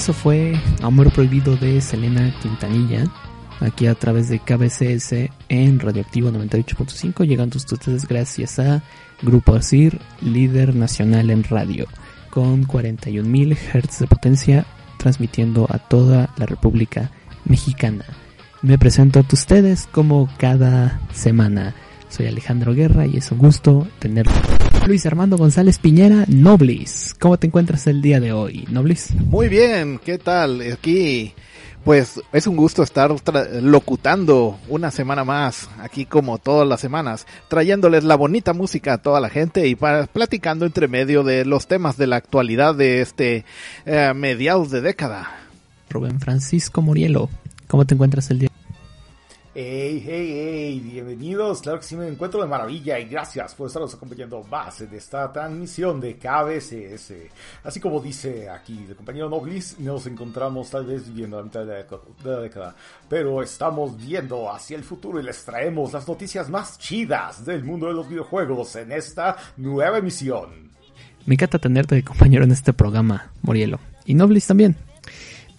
Eso fue Amor Prohibido de Selena Quintanilla, aquí a través de KBCS en Radioactivo 98.5, llegando a ustedes gracias a Grupo ASIR, líder nacional en radio, con 41.000 Hz de potencia, transmitiendo a toda la República Mexicana. Me presento a ustedes como cada semana. Soy Alejandro Guerra y es un gusto tener Luis Armando González Piñera, Noblis. ¿Cómo te encuentras el día de hoy, Noblis? Muy bien, ¿qué tal? Aquí, pues es un gusto estar locutando una semana más, aquí como todas las semanas, trayéndoles la bonita música a toda la gente y para, platicando entre medio de los temas de la actualidad de este eh, mediados de década. Rubén Francisco Murielo, ¿cómo te encuentras el día? Hey, hey, hey, bienvenidos. Claro que sí me encuentro de maravilla y gracias por estarnos acompañando más en esta transmisión de KBCS. Así como dice aquí el compañero Noblis, nos encontramos tal vez viviendo la mitad de la década, pero estamos viendo hacia el futuro y les traemos las noticias más chidas del mundo de los videojuegos en esta nueva emisión. Me encanta tenerte de compañero en este programa, Morielo. Y Noblis también.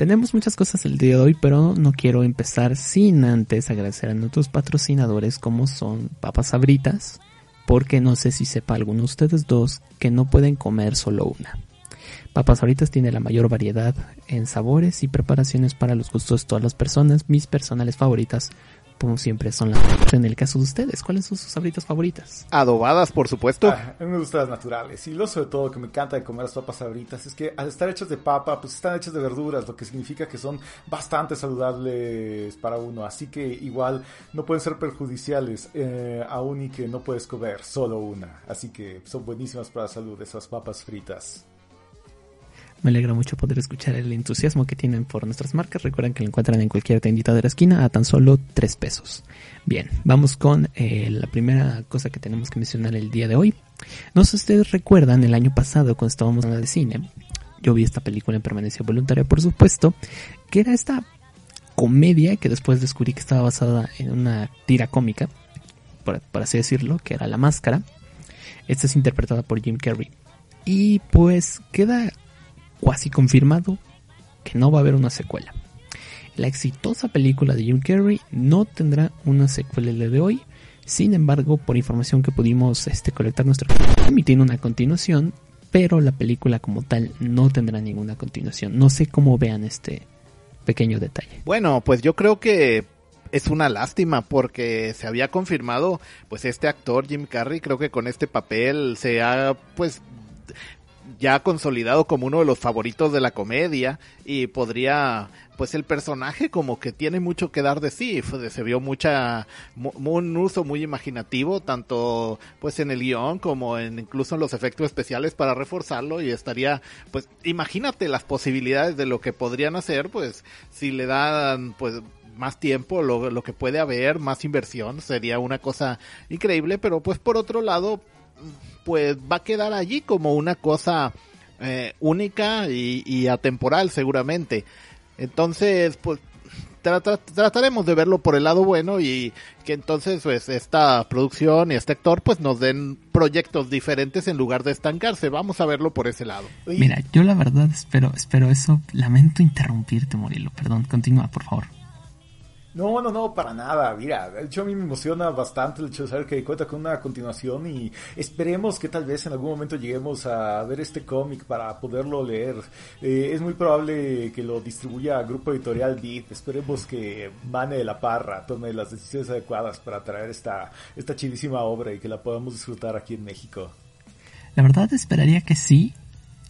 Tenemos muchas cosas el día de hoy, pero no quiero empezar sin antes agradecer a nuestros patrocinadores como son Papas Sabritas, porque no sé si sepa alguno de ustedes dos que no pueden comer solo una. Papas Sabritas tiene la mayor variedad en sabores y preparaciones para los gustos de todas las personas. Mis personales favoritas como siempre son las en el caso de ustedes. ¿Cuáles son sus sabritas favoritas? Adobadas, por supuesto. Ah, a mí me gustan las naturales. Y lo sobre todo que me encanta de comer las papas sabritas es que al estar hechas de papa, pues están hechas de verduras, lo que significa que son bastante saludables para uno. Así que igual no pueden ser perjudiciales, eh, aún y que no puedes comer solo una. Así que son buenísimas para la salud esas papas fritas. Me alegra mucho poder escuchar el entusiasmo que tienen por nuestras marcas. Recuerden que lo encuentran en cualquier tiendita de la esquina a tan solo 3 pesos. Bien, vamos con eh, la primera cosa que tenemos que mencionar el día de hoy. No sé si ustedes recuerdan el año pasado cuando estábamos en la de cine. Yo vi esta película en permanencia voluntaria, por supuesto, que era esta comedia que después descubrí que estaba basada en una tira cómica, por, por así decirlo, que era La Máscara. Esta es interpretada por Jim Carrey. Y pues queda casi confirmado que no va a haber una secuela. La exitosa película de Jim Carrey no tendrá una secuela de hoy. Sin embargo, por información que pudimos este, colectar nuestro tiene una continuación, pero la película como tal no tendrá ninguna continuación. No sé cómo vean este pequeño detalle. Bueno, pues yo creo que es una lástima porque se había confirmado pues este actor Jim Carrey creo que con este papel se ha pues ya consolidado como uno de los favoritos de la comedia y podría pues el personaje como que tiene mucho que dar de sí, se vio mucha un uso muy imaginativo tanto pues en el guion como en incluso en los efectos especiales para reforzarlo y estaría pues imagínate las posibilidades de lo que podrían hacer pues si le dan pues más tiempo, lo, lo que puede haber, más inversión, sería una cosa increíble, pero pues por otro lado, pues va a quedar allí como una cosa eh, única y, atemporal seguramente. Entonces, pues trataremos de verlo por el lado bueno y que entonces pues esta producción y este actor pues nos den proyectos diferentes en lugar de estancarse. Vamos a verlo por ese lado. Mira, yo la verdad espero, espero eso. Lamento interrumpirte, Morilo. Perdón, continúa, por favor. No, no, no, para nada. Mira, de hecho a mí me emociona bastante el hecho de saber que cuenta con una continuación y esperemos que tal vez en algún momento lleguemos a ver este cómic para poderlo leer. Eh, es muy probable que lo distribuya Grupo Editorial Beat. Esperemos que Mane de la Parra tome las decisiones adecuadas para traer esta, esta chidísima obra y que la podamos disfrutar aquí en México. La verdad esperaría que sí,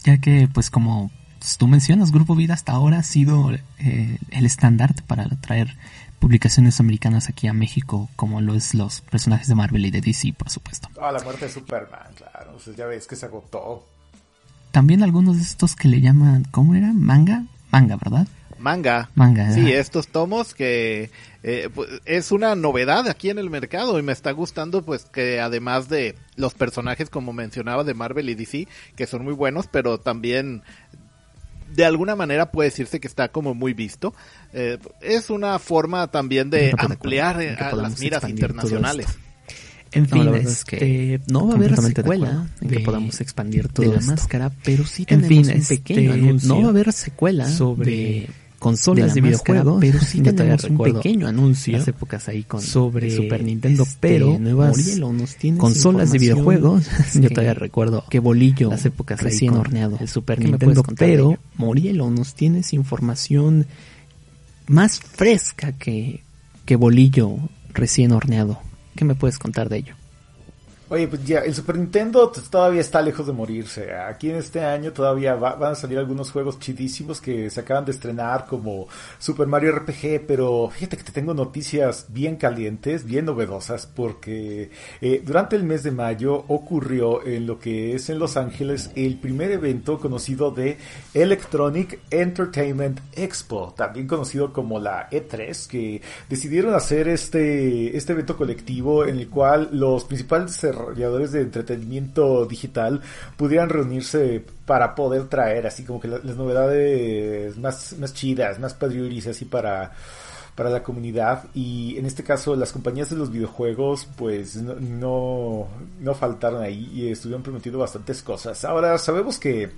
ya que pues como tú mencionas, Grupo Vida hasta ahora ha sido eh, el estandarte para traer publicaciones americanas aquí a México, como lo es los personajes de Marvel y de DC, por supuesto. Ah, la muerte de Superman, claro. ya ves que se agotó. También algunos de estos que le llaman, ¿cómo era? Manga, manga, ¿verdad? Manga. Manga. Sí, estos tomos que eh, pues, es una novedad aquí en el mercado y me está gustando pues que además de los personajes como mencionaba de Marvel y DC que son muy buenos, pero también de alguna manera puede decirse que está como muy visto. Eh, es una forma también de ampliar a las miras internacionales. En fin, No, la es verdad es que que no va a haber de secuela en que podamos expandir todo de la esto. máscara, pero sí En tenemos fin, un este, pequeño anuncio no va a haber secuela sobre de consolas de de, videojuegos, pero sí tenemos un pequeño anuncio las épocas ahí con sobre Super Nintendo, este, pero nuevas Murielo, ¿nos consolas de videojuegos. Yo todavía recuerdo que Bolillo, las épocas recién horneado, el Super ¿Qué me Nintendo, pero ello? Murielo, ¿nos tienes información más fresca que, que Bolillo recién horneado? ¿Qué me puedes contar de ello? Oye, pues ya, el Super Nintendo todavía está lejos de morirse. Aquí en este año todavía va- van a salir algunos juegos chidísimos que se acaban de estrenar como Super Mario RPG, pero fíjate que te tengo noticias bien calientes, bien novedosas, porque eh, durante el mes de mayo ocurrió en lo que es en Los Ángeles el primer evento conocido de Electronic Entertainment Expo, también conocido como la E3, que decidieron hacer este, este evento colectivo en el cual los principales desarrolladores de entretenimiento digital pudieran reunirse para poder traer así como que la- las novedades más, más chidas, más padriuris así para para la comunidad y en este caso las compañías de los videojuegos pues no, no, faltaron ahí y estuvieron prometiendo bastantes cosas. Ahora sabemos que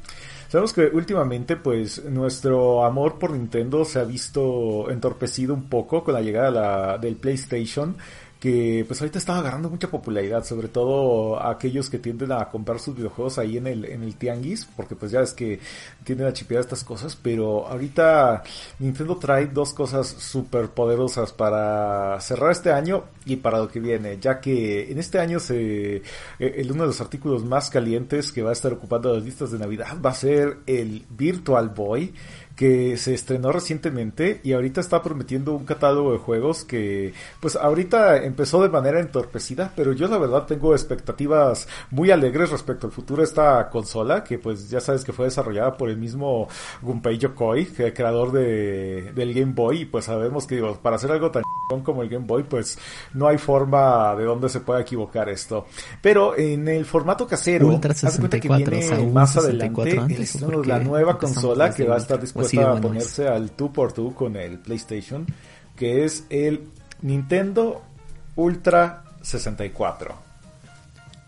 sabemos que últimamente pues nuestro amor por Nintendo se ha visto entorpecido un poco con la llegada de del PlayStation que pues ahorita está agarrando mucha popularidad, sobre todo aquellos que tienden a comprar sus videojuegos ahí en el, en el tianguis, porque pues ya es que tienden a chipear estas cosas, pero ahorita Nintendo trae dos cosas súper poderosas para cerrar este año y para lo que viene, ya que en este año se, eh, el, uno de los artículos más calientes que va a estar ocupando las listas de Navidad va a ser el Virtual Boy, que se estrenó recientemente y ahorita está prometiendo un catálogo de juegos que pues ahorita empezó de manera entorpecida, pero yo la verdad tengo expectativas muy alegres respecto al futuro de esta consola que pues ya sabes que fue desarrollada por el mismo Gunpei Yokoi, que creador de, del Game Boy y pues sabemos que digo, para hacer algo tan como el Game Boy pues no hay forma de donde se pueda equivocar esto. Pero en el formato casero, Ultra haz de cuenta que 64, viene más 64 adelante el antes, ¿o estreno por la nueva consola que va a estar ¿O así dispuesta a ponerse al 2x2 con el PlayStation, que es el Nintendo Ultra 64.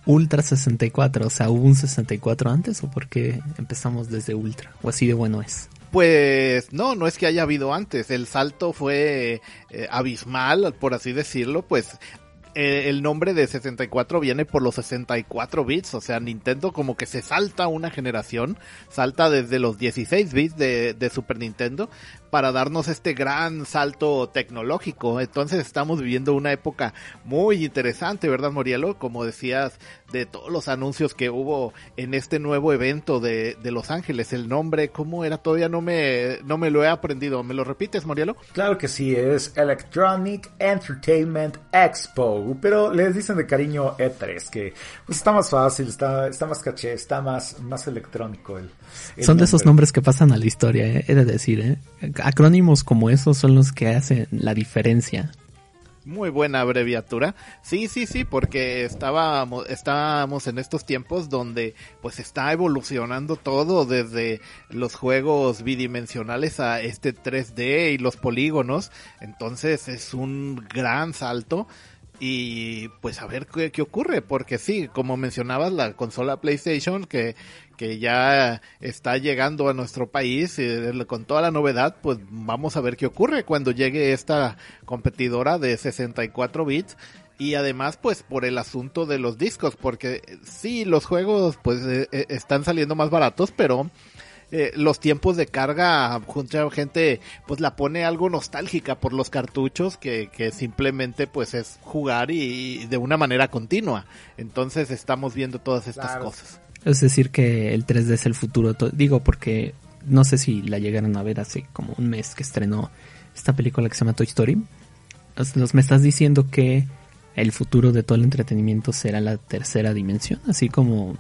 Ultra 64, o sea, ¿hubo un 64 antes o por qué empezamos desde Ultra? ¿O así de bueno es? Pues no, no es que haya habido antes. El salto fue eh, abismal, por así decirlo. Pues eh, el nombre de 64 viene por los 64 bits. O sea, Nintendo como que se salta una generación. Salta desde los 16 bits de, de Super Nintendo para darnos este gran salto tecnológico. Entonces estamos viviendo una época muy interesante, ¿verdad, Morielo? Como decías, de todos los anuncios que hubo en este nuevo evento de, de Los Ángeles. El nombre, ¿cómo era? Todavía no me, no me lo he aprendido. ¿Me lo repites, Morielo? Claro que sí, es Electronic Entertainment Expo, pero les dicen de cariño E3, que pues está más fácil, está, está más caché, está más, más electrónico el, el Son de esos nombre. nombres que pasan a la historia, ¿eh? he de decir. ¿eh? Acrónimos como esos son los que hacen la diferencia. Muy buena abreviatura. Sí, sí, sí, porque estábamos, estábamos en estos tiempos donde pues está evolucionando todo desde los juegos bidimensionales a este 3D y los polígonos. Entonces es un gran salto. Y pues a ver qué, qué ocurre, porque sí, como mencionabas, la consola PlayStation que, que ya está llegando a nuestro país eh, con toda la novedad, pues vamos a ver qué ocurre cuando llegue esta competidora de 64 bits. Y además pues por el asunto de los discos, porque eh, sí, los juegos pues eh, eh, están saliendo más baratos, pero eh, los tiempos de carga, mucha gente pues la pone algo nostálgica por los cartuchos que, que simplemente pues es jugar y, y de una manera continua. Entonces estamos viendo todas estas Claro. cosas. Es decir, que el 3D es el futuro. Digo, porque no sé si la llegaron a ver hace como un mes que estrenó esta película que se llama Toy Story. Los- me estás diciendo que el futuro de todo el entretenimiento será la tercera dimensión, así como,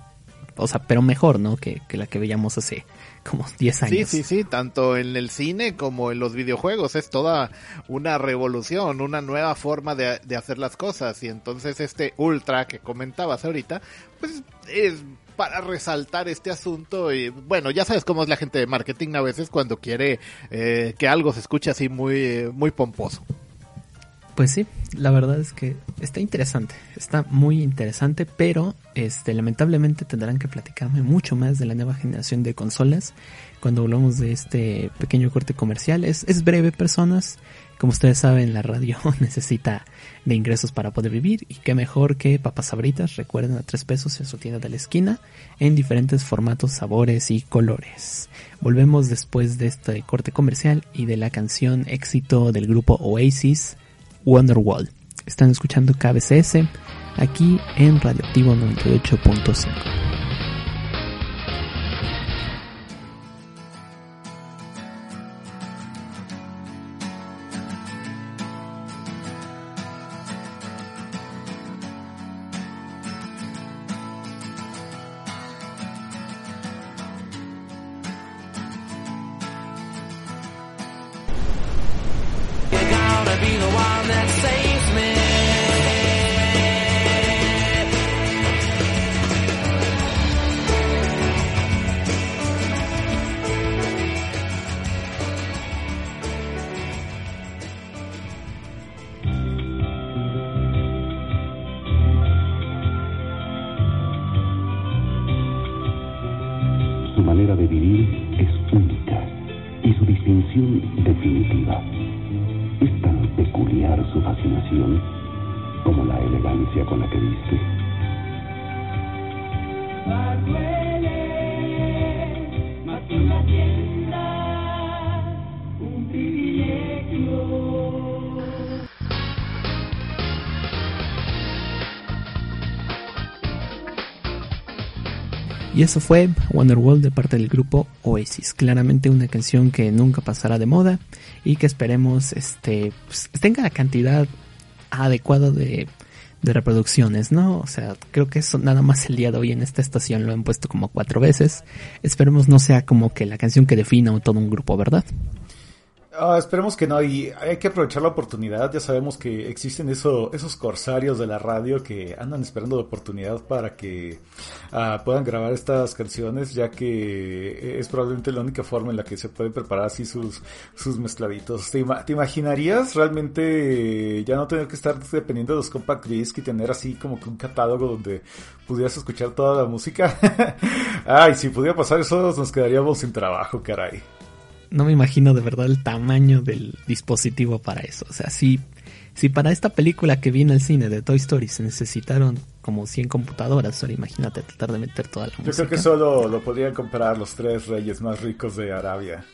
o sea, pero mejor, ¿no? Que, que la que veíamos hace como 10 Sí, años. sí, sí, tanto en el cine como en los videojuegos es toda una revolución, una nueva forma de, de hacer las cosas y entonces este ultra que comentabas ahorita, pues es para resaltar este asunto y bueno, ya sabes cómo es la gente de marketing a veces cuando quiere eh, que algo se escuche así muy, muy pomposo. Pues sí, la verdad es que está interesante, está muy interesante, pero este lamentablemente tendrán que platicarme mucho más de la nueva generación de consolas cuando hablamos de este pequeño corte comercial. Es, es breve, personas. Como ustedes saben, la radio necesita de ingresos para poder vivir y qué mejor que papas sabritas, recuerden a tres pesos en su tienda de la esquina, en diferentes formatos, sabores y colores. Volvemos después de este corte comercial y de la canción éxito del grupo Oasis, Wonderwall. Están escuchando KBCS aquí en Radioactivo 98.5. Y eso fue Wonderwall de parte del grupo Oasis. Claramente una canción que nunca pasará de moda y que esperemos este pues, tenga la cantidad adecuada de, reproducciones, ¿no? O sea, creo que eso nada más el día de hoy en esta estación lo han puesto como cuatro veces. Esperemos no sea como que la canción que defina todo un grupo, ¿verdad? Ah, esperemos que no, y hay que aprovechar la oportunidad. Ya sabemos que existen eso, esos corsarios de la radio que andan esperando la oportunidad para que ah, puedan grabar estas canciones, ya que es probablemente la única forma en la que se pueden preparar así sus, sus mezcladitos. ¿Te, imaginarías realmente ya no tener que estar dependiendo de los compact disc y tener así como que un catálogo donde pudieras escuchar toda la música? Ay, si pudiera pasar eso, nos quedaríamos sin trabajo, caray no me imagino de verdad el tamaño del dispositivo para eso. O sea, si, si para esta película que viene al cine de Toy Story se necesitaron como 100 computadoras, ahora imagínate tratar de meter toda la música. Yo creo que solo lo podrían comprar los tres reyes más ricos de Arabia.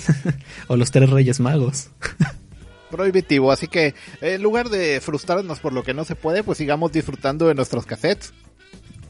o los tres reyes magos. Prohibitivo, así que en lugar de frustrarnos por lo que no se puede, pues sigamos disfrutando de nuestros cassettes.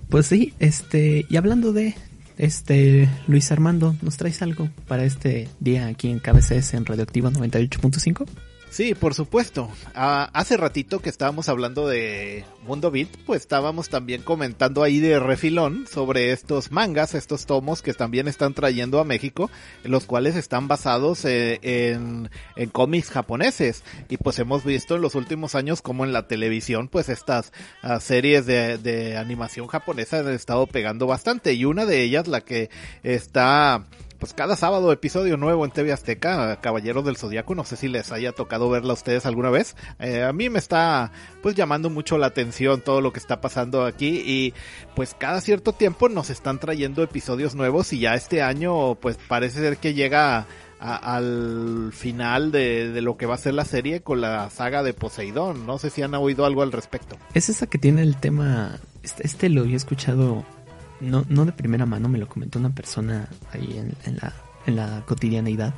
Pues sí, este, y hablando de, este, Luis Armando, ¿nos traes algo para este día aquí en KBCS en Radioactiva 98.5? Sí, por supuesto. Ah, hace ratito que estábamos hablando de Mundo Beat, pues estábamos también comentando ahí de refilón sobre estos mangas, estos tomos que también están trayendo a México, los cuales están basados eh, en, en cómics japoneses. Y pues hemos visto en los últimos años como en la televisión, pues estas ah, series de, de animación japonesa han estado pegando bastante. Y una de ellas, la que está pues cada sábado episodio nuevo en TV Azteca, Caballeros del Zodiaco, no sé si les haya tocado verla a ustedes alguna vez. Eh, a mí me está pues llamando mucho la atención todo lo que está pasando aquí y pues cada cierto tiempo nos están trayendo episodios nuevos y ya este año pues parece ser que llega al final de, de, lo que va a ser la serie con la saga de Poseidón. No sé si han oído algo al respecto. Es esa que tiene el tema, este, este lo había escuchado no, no de primera mano, me lo comentó una persona ahí en, la, en la cotidianeidad.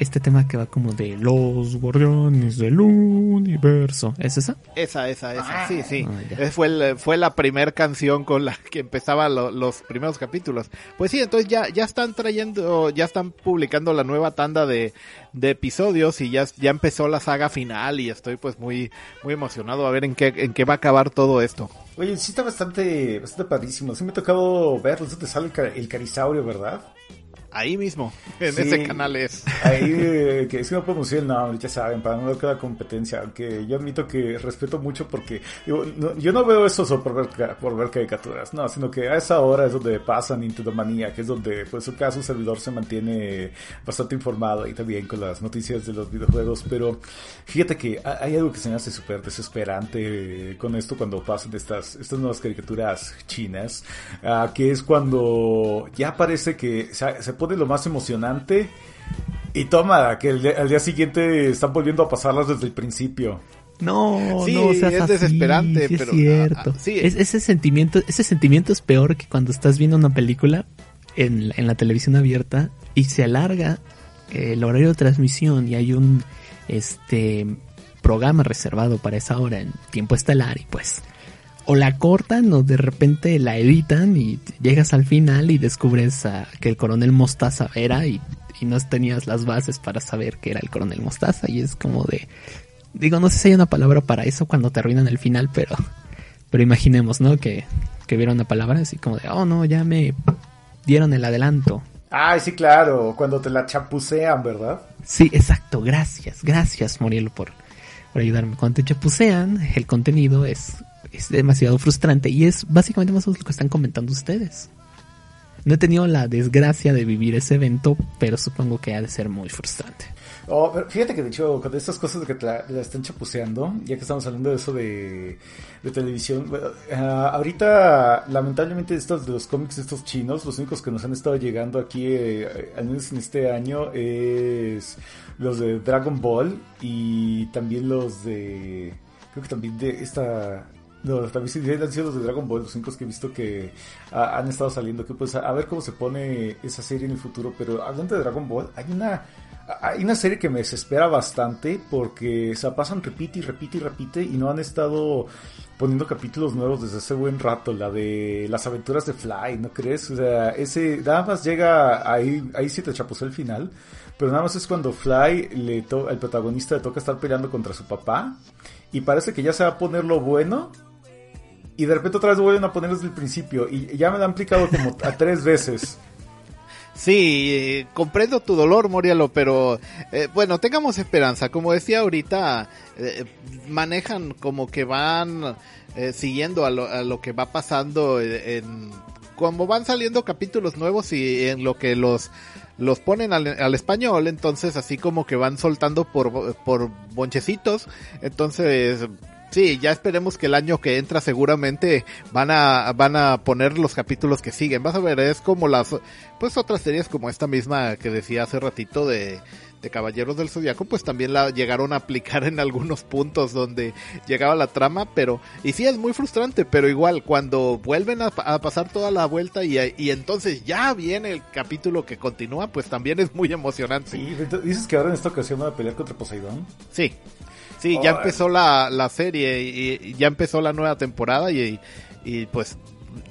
Este tema que va como de los guardianes del universo. ¿Es esa? Esa, esa, esa. sí, sí. Ah, fue, fue la primera canción con la que empezaba los primeros capítulos. Pues sí, entonces ya, ya están trayendo, ya están publicando la nueva tanda de, de episodios y ya, ya empezó la saga final y estoy pues muy, muy emocionado a ver en qué, en qué va a acabar todo esto. Oye, sí está bastante, bastante padrísimo. Sí me ha tocado verlo. Te sale el, carisaurio, ¿verdad? Ahí mismo, en ese canal es. Ahí, eh, que si no podemos decir no, ya saben, para no ver cada competencia, aunque yo admito que respeto mucho porque yo no veo eso solo por ver, por ver caricaturas, no, sino que a esa hora es donde pasa Nintendo Manía, que es donde, pues, su caso, servidor se mantiene bastante informado y también con las noticias de los videojuegos, pero fíjate que hay algo que se me hace súper desesperante con esto cuando pasan estas, estas nuevas caricaturas chinas, uh, que es cuando ya parece que se, se pone lo más emocionante y toma, que al día siguiente están volviendo a pasarlas desde el principio. No, no, es desesperante, pero es cierto. ese sentimiento, ese sentimiento es peor que cuando estás viendo una película en, en la televisión abierta y se alarga el horario de transmisión y hay un este programa reservado para esa hora en tiempo estelar y pues o la cortan o de repente la editan y llegas al final y descubres que el coronel Mostaza era y, no tenías las bases para saber que era el coronel Mostaza y es como de digo no sé si hay una palabra para eso cuando te arruinan el final pero pero imaginemos no que que vieron una palabra así como de oh no ya me dieron el adelanto Ay, sí, claro, cuando te la chapucean, ¿verdad? Sí, exacto, gracias, gracias, Morielo, por, por ayudarme. Cuando te chapucean, el contenido es es demasiado frustrante y es básicamente más o menos lo que están comentando ustedes. No he tenido la desgracia de vivir ese evento, pero supongo que ha de ser muy frustrante. Oh, fíjate que de hecho, con estas cosas de que te la, están chapuceando, ya que estamos hablando de eso de, televisión, ah, ahorita lamentablemente estos de los cómics estos chinos, los únicos que nos han estado llegando aquí, eh, al menos en este año, es los de Dragon Ball y también los de, creo que también de esta no, también han sido los de Dragon Ball, los cinco que he visto que han estado saliendo. Que pues a, ver cómo se pone esa serie en el futuro. Pero hablando de Dragon Ball, hay una hay una serie que me desespera bastante porque se pasan repite y repite y repite y no han estado poniendo capítulos nuevos desde hace buen rato. La de las aventuras de Fly, ¿no crees? O sea, ese nada más llega ahí, ahí sí te chapuzó el final. Pero nada más es cuando Fly, le to el protagonista le toca estar peleando contra su papá. Y parece que ya se va a poner lo bueno y de repente otra vez vuelven a poner desde el principio y ya me lo han aplicado como a tres veces. Sí, eh, comprendo tu dolor, Morialo, pero eh, bueno, tengamos esperanza. Como decía ahorita, eh, manejan como que van siguiendo a lo, que va pasando en, como van saliendo capítulos nuevos y en lo que los los ponen al, al, español, entonces así como que van soltando por, por bonchecitos, entonces Sí, ya esperemos que el año que entra seguramente van a, van a poner los capítulos que siguen. Vas a ver, es como las, pues otras series como esta misma que decía hace ratito de, de Caballeros del Zodiaco, pues también la llegaron a aplicar en algunos puntos donde llegaba la trama, pero, y sí es muy frustrante, pero igual, cuando vuelven a, pasar toda la vuelta y, y, entonces ya viene el capítulo que continúa, pues también es muy emocionante. Sí, dices que ahora en esta ocasión van a pelear contra Poseidón. Sí. Sí, ya empezó la, la serie y, ya empezó la nueva temporada y, y pues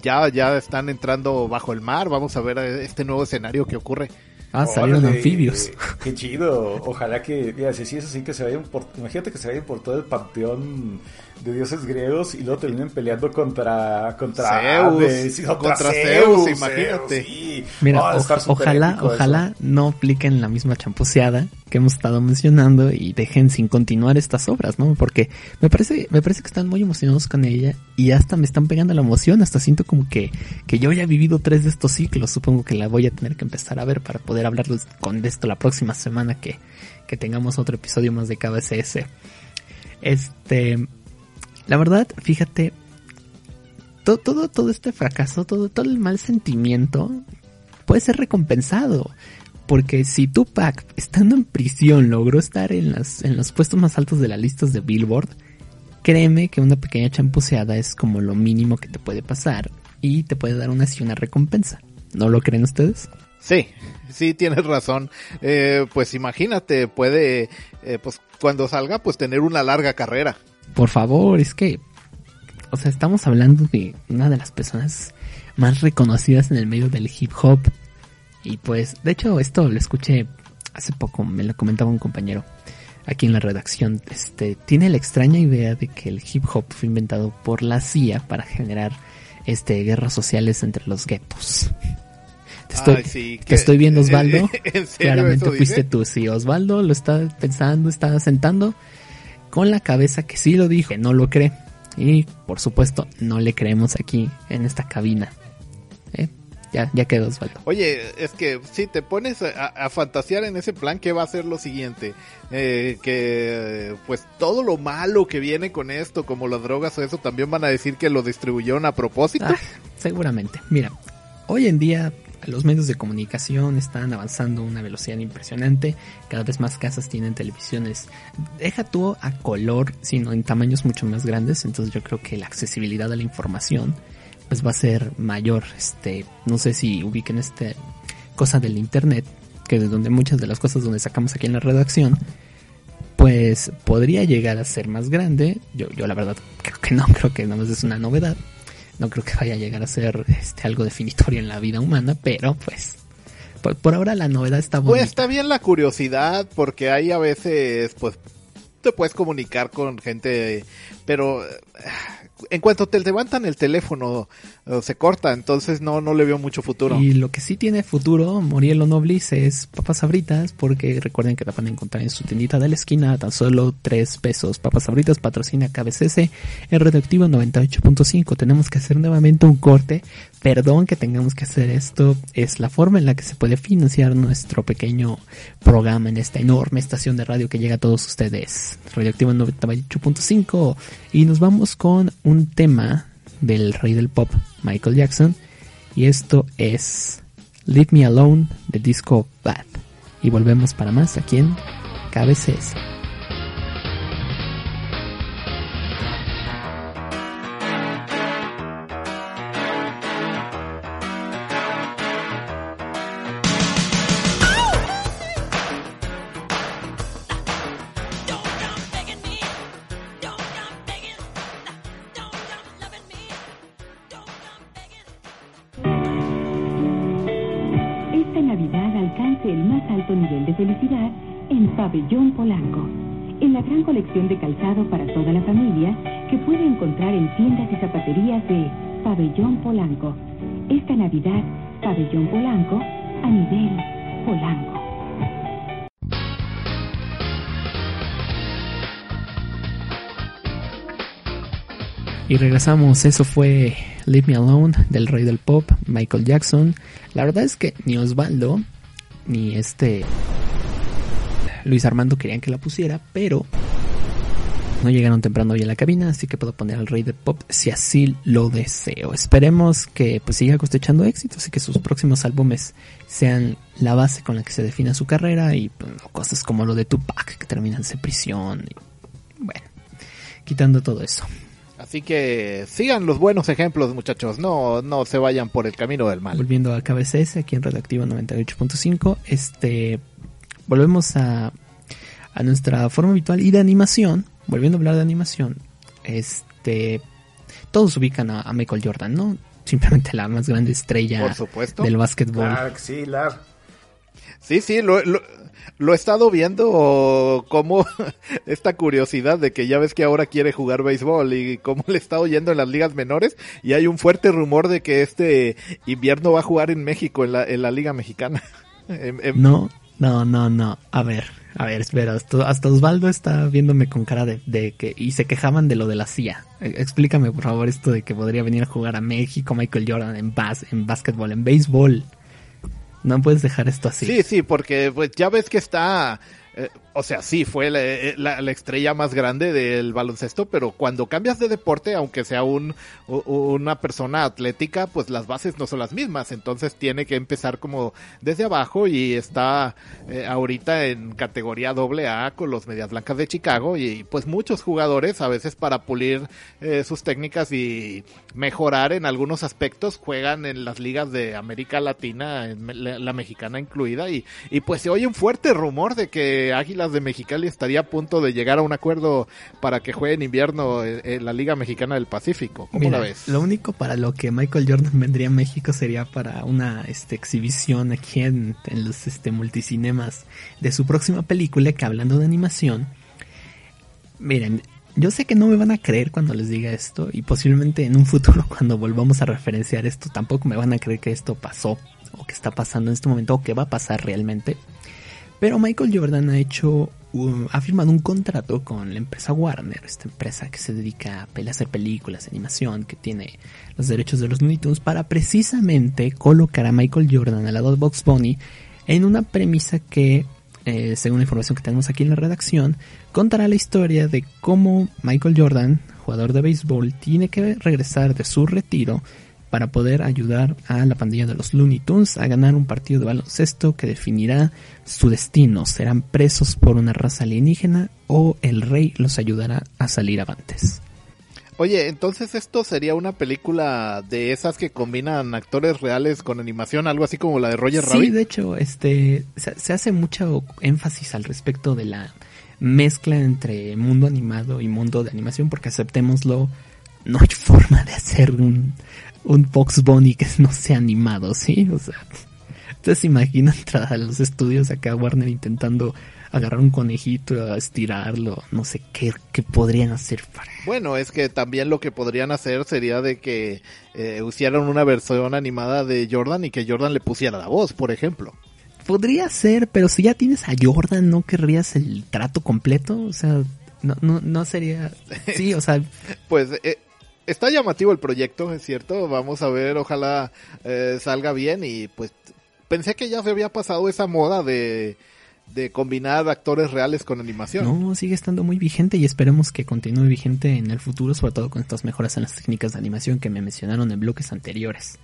ya, ya están entrando bajo el mar. Vamos a ver este nuevo escenario que ocurre. Ah, salieron anfibios. Qué chido. Ojalá que, mira, si sí es así, que se vayan por, imagínate que se vayan por todo el panteón de dioses griegos y luego terminen peleando contra contra Zeus, contra, Zeus, imagínate. Mira, ojalá, ojalá no apliquen la misma champoseada que hemos estado mencionando y dejen sin continuar estas obras, ¿no? Porque me parece, me parece que están muy emocionados con ella y hasta me están pegando la emoción, hasta siento como que, que yo ya he vivido tres de estos ciclos, supongo que la voy a tener que empezar a ver para poder hablarles con esto la próxima semana que, que tengamos otro episodio más de KBCS. Este, la verdad, fíjate, todo, todo, todo este fracaso, todo, todo el mal sentimiento puede ser recompensado. Porque si Tupac, estando en prisión, logró estar en, las, en los puestos más altos de las listas de Billboard, créeme que una pequeña champuceada es como lo mínimo que te puede pasar y te puede dar una una recompensa. ¿No lo creen ustedes? Sí, sí, tienes razón. Eh, pues imagínate, puede, eh, pues cuando salga, pues tener una larga carrera. Por favor, es que, o sea, estamos hablando de una de las personas más reconocidas en el medio del hip hop. Y pues, de hecho, esto lo escuché hace poco, me lo comentaba un compañero aquí en la redacción. Este, tiene la extraña idea de que el hip hop fue inventado por la CIA para generar este guerras sociales entre los guetos. Te estoy, viendo Osvaldo. Claramente fuiste tú. Sí, Osvaldo lo está pensando, está sentando con la cabeza que sí lo dije, no lo cree. Y por supuesto, no le creemos aquí en esta cabina. ¿Eh? Ya, ya quedó Osvaldo. Oye, es que si te pones a, fantasear en ese plan, ¿qué va a ser lo siguiente? Eh, que pues todo lo malo que viene con esto, como las drogas o eso, también van a decir que lo distribuyeron a propósito. Ah, seguramente. Mira, hoy en día los medios de comunicación están avanzando a una velocidad impresionante. Cada vez más casas tienen televisiones. Deja tú a color, sino en tamaños mucho más grandes. Entonces yo creo que la accesibilidad a la información pues va a ser mayor. Este, no sé si ubiquen este cosa del internet, que de donde muchas de las cosas donde sacamos aquí en la redacción, pues podría llegar a ser más grande. Yo, yo la verdad creo que no, creo que nada más es una novedad. No creo que vaya a llegar a ser este, algo definitorio en la vida humana, pero pues por, ahora la novedad está buena. Pues está bien la curiosidad, porque hay a veces, pues, te puedes comunicar con gente, pero en cuanto te levantan el teléfono se corta, entonces no, no le veo mucho futuro. Y lo que sí tiene futuro, Morielo Noblis, es papas sabritas, porque recuerden que la van a encontrar en su tiendita de la esquina tan solo 3 pesos. Papas sabritas patrocina KBCS en Radioactivo 98.5. Tenemos que hacer nuevamente un corte. Perdón que tengamos que hacer esto. Es la forma en la que se puede financiar nuestro pequeño programa en esta enorme estación de radio que llega a todos ustedes. Radioactivo 98.5. Y nos vamos con tema del rey del pop, Michael Jackson. Y esto es Leave Me Alone de Disco Bad. Y volvemos para más aquí en KBCS. Y regresamos, eso fue Leave Me Alone del rey del pop, Michael Jackson. La verdad es que ni Osvaldo ni este Luis Armando querían que la pusiera, pero no llegaron temprano hoy a la cabina, así que puedo poner al rey de pop si así lo deseo. Esperemos que pues siga cosechando éxitos y que sus próximos álbumes sean la base con la que se defina su carrera y pues, cosas como lo de Tupac que terminan en prisión. Bueno, quitando todo eso. Así que sigan los buenos ejemplos, muchachos. No, no se vayan por el camino del mal. Volviendo a KBCS, aquí en Redactivo 98.5, este, volvemos a, a nuestra forma habitual y de animación volviendo a hablar de animación, este, todos ubican a, Michael Jordan, ¿no? Simplemente la más grande estrella del básquetbol. sí, Sí, sí, lo, lo, he estado viendo como esta curiosidad de que ya ves que ahora quiere jugar béisbol y cómo le está oyendo en las ligas menores y hay un fuerte rumor de que este invierno va a jugar en México, en la, en la liga mexicana. No, no, no, no. A ver, a ver, espera, hasta, Osvaldo está viéndome con cara de, que... Y se quejaban de lo de la CIA. E, explícame, por favor, esto de que podría venir a jugar a México Michael Jordan en, bas, en básquetbol, en béisbol. No puedes dejar esto así. Sí, sí, porque pues ya ves que está eh, o sea, sí, fue eh, la, estrella más grande del baloncesto, pero cuando cambias de deporte, aunque sea un, una persona atlética, pues las bases no son las mismas. Entonces tiene que empezar como desde abajo y está eh, ahorita en categoría doble A con los Medias Blancas de Chicago y pues muchos jugadores a veces para pulir sus técnicas y mejorar en algunos aspectos juegan en las ligas de América Latina, la, la mexicana incluida y, y pues se oye un fuerte rumor de que Águilas de Mexicali estaría a punto de llegar a un acuerdo para que juegue en invierno en, la Liga Mexicana del Pacífico. ¿Cómo la ves? Lo único para lo que Michael Jordan vendría a México sería para una este, exhibición aquí en, los este, multicinemas de su próxima película que hablando de animación. Miren, yo sé que no me van a creer cuando les diga esto y posiblemente en un futuro cuando volvamos a referenciar esto tampoco me van a creer que esto pasó o que está pasando en este momento o que va a pasar realmente. Pero Michael Jordan ha hecho, ha firmado un contrato con la empresa Warner, esta empresa que se dedica a hacer películas, animación, que tiene los derechos de los Looney para precisamente colocar a Michael Jordan al lado de Box Bunny en una premisa que, eh, según la información que tenemos aquí en la redacción, contará la historia de cómo Michael Jordan, jugador de béisbol, tiene que regresar de su retiro para poder ayudar a la pandilla de los Looney Tunes a ganar un partido de baloncesto que definirá su destino. Serán presos por una raza alienígena o el rey los ayudará a salir avantes. Oye, entonces esto sería una película de esas que combinan actores reales con animación, algo así como la de Roger Rabbit. Sí, de hecho, este se, hace mucho énfasis al respecto de la mezcla entre mundo animado y mundo de animación, porque aceptémoslo, no hay forma de hacer un, un Fox Bunny que no sea animado, ¿sí? O sea, ustedes se imaginan entrar a los estudios acá Warner intentando agarrar un conejito, estirarlo, no sé qué, qué podrían hacer para... Bueno, es que también lo que podrían hacer sería de que eh, usaran una versión animada de Jordan y que Jordan le pusiera la voz, por ejemplo. Podría ser, pero si ya tienes a Jordan, ¿no querrías el trato completo? O sea, no, no, no sería... Sí, o sea... pues... Eh, está llamativo el proyecto, es cierto. Vamos a ver, ojalá eh, salga bien. Y pues pensé que ya se había pasado esa moda de, de combinar actores reales con animación. No, sigue estando muy vigente y esperemos que continúe vigente en el futuro, sobre todo con estas mejoras en las técnicas de animación que me mencionaron en bloques anteriores.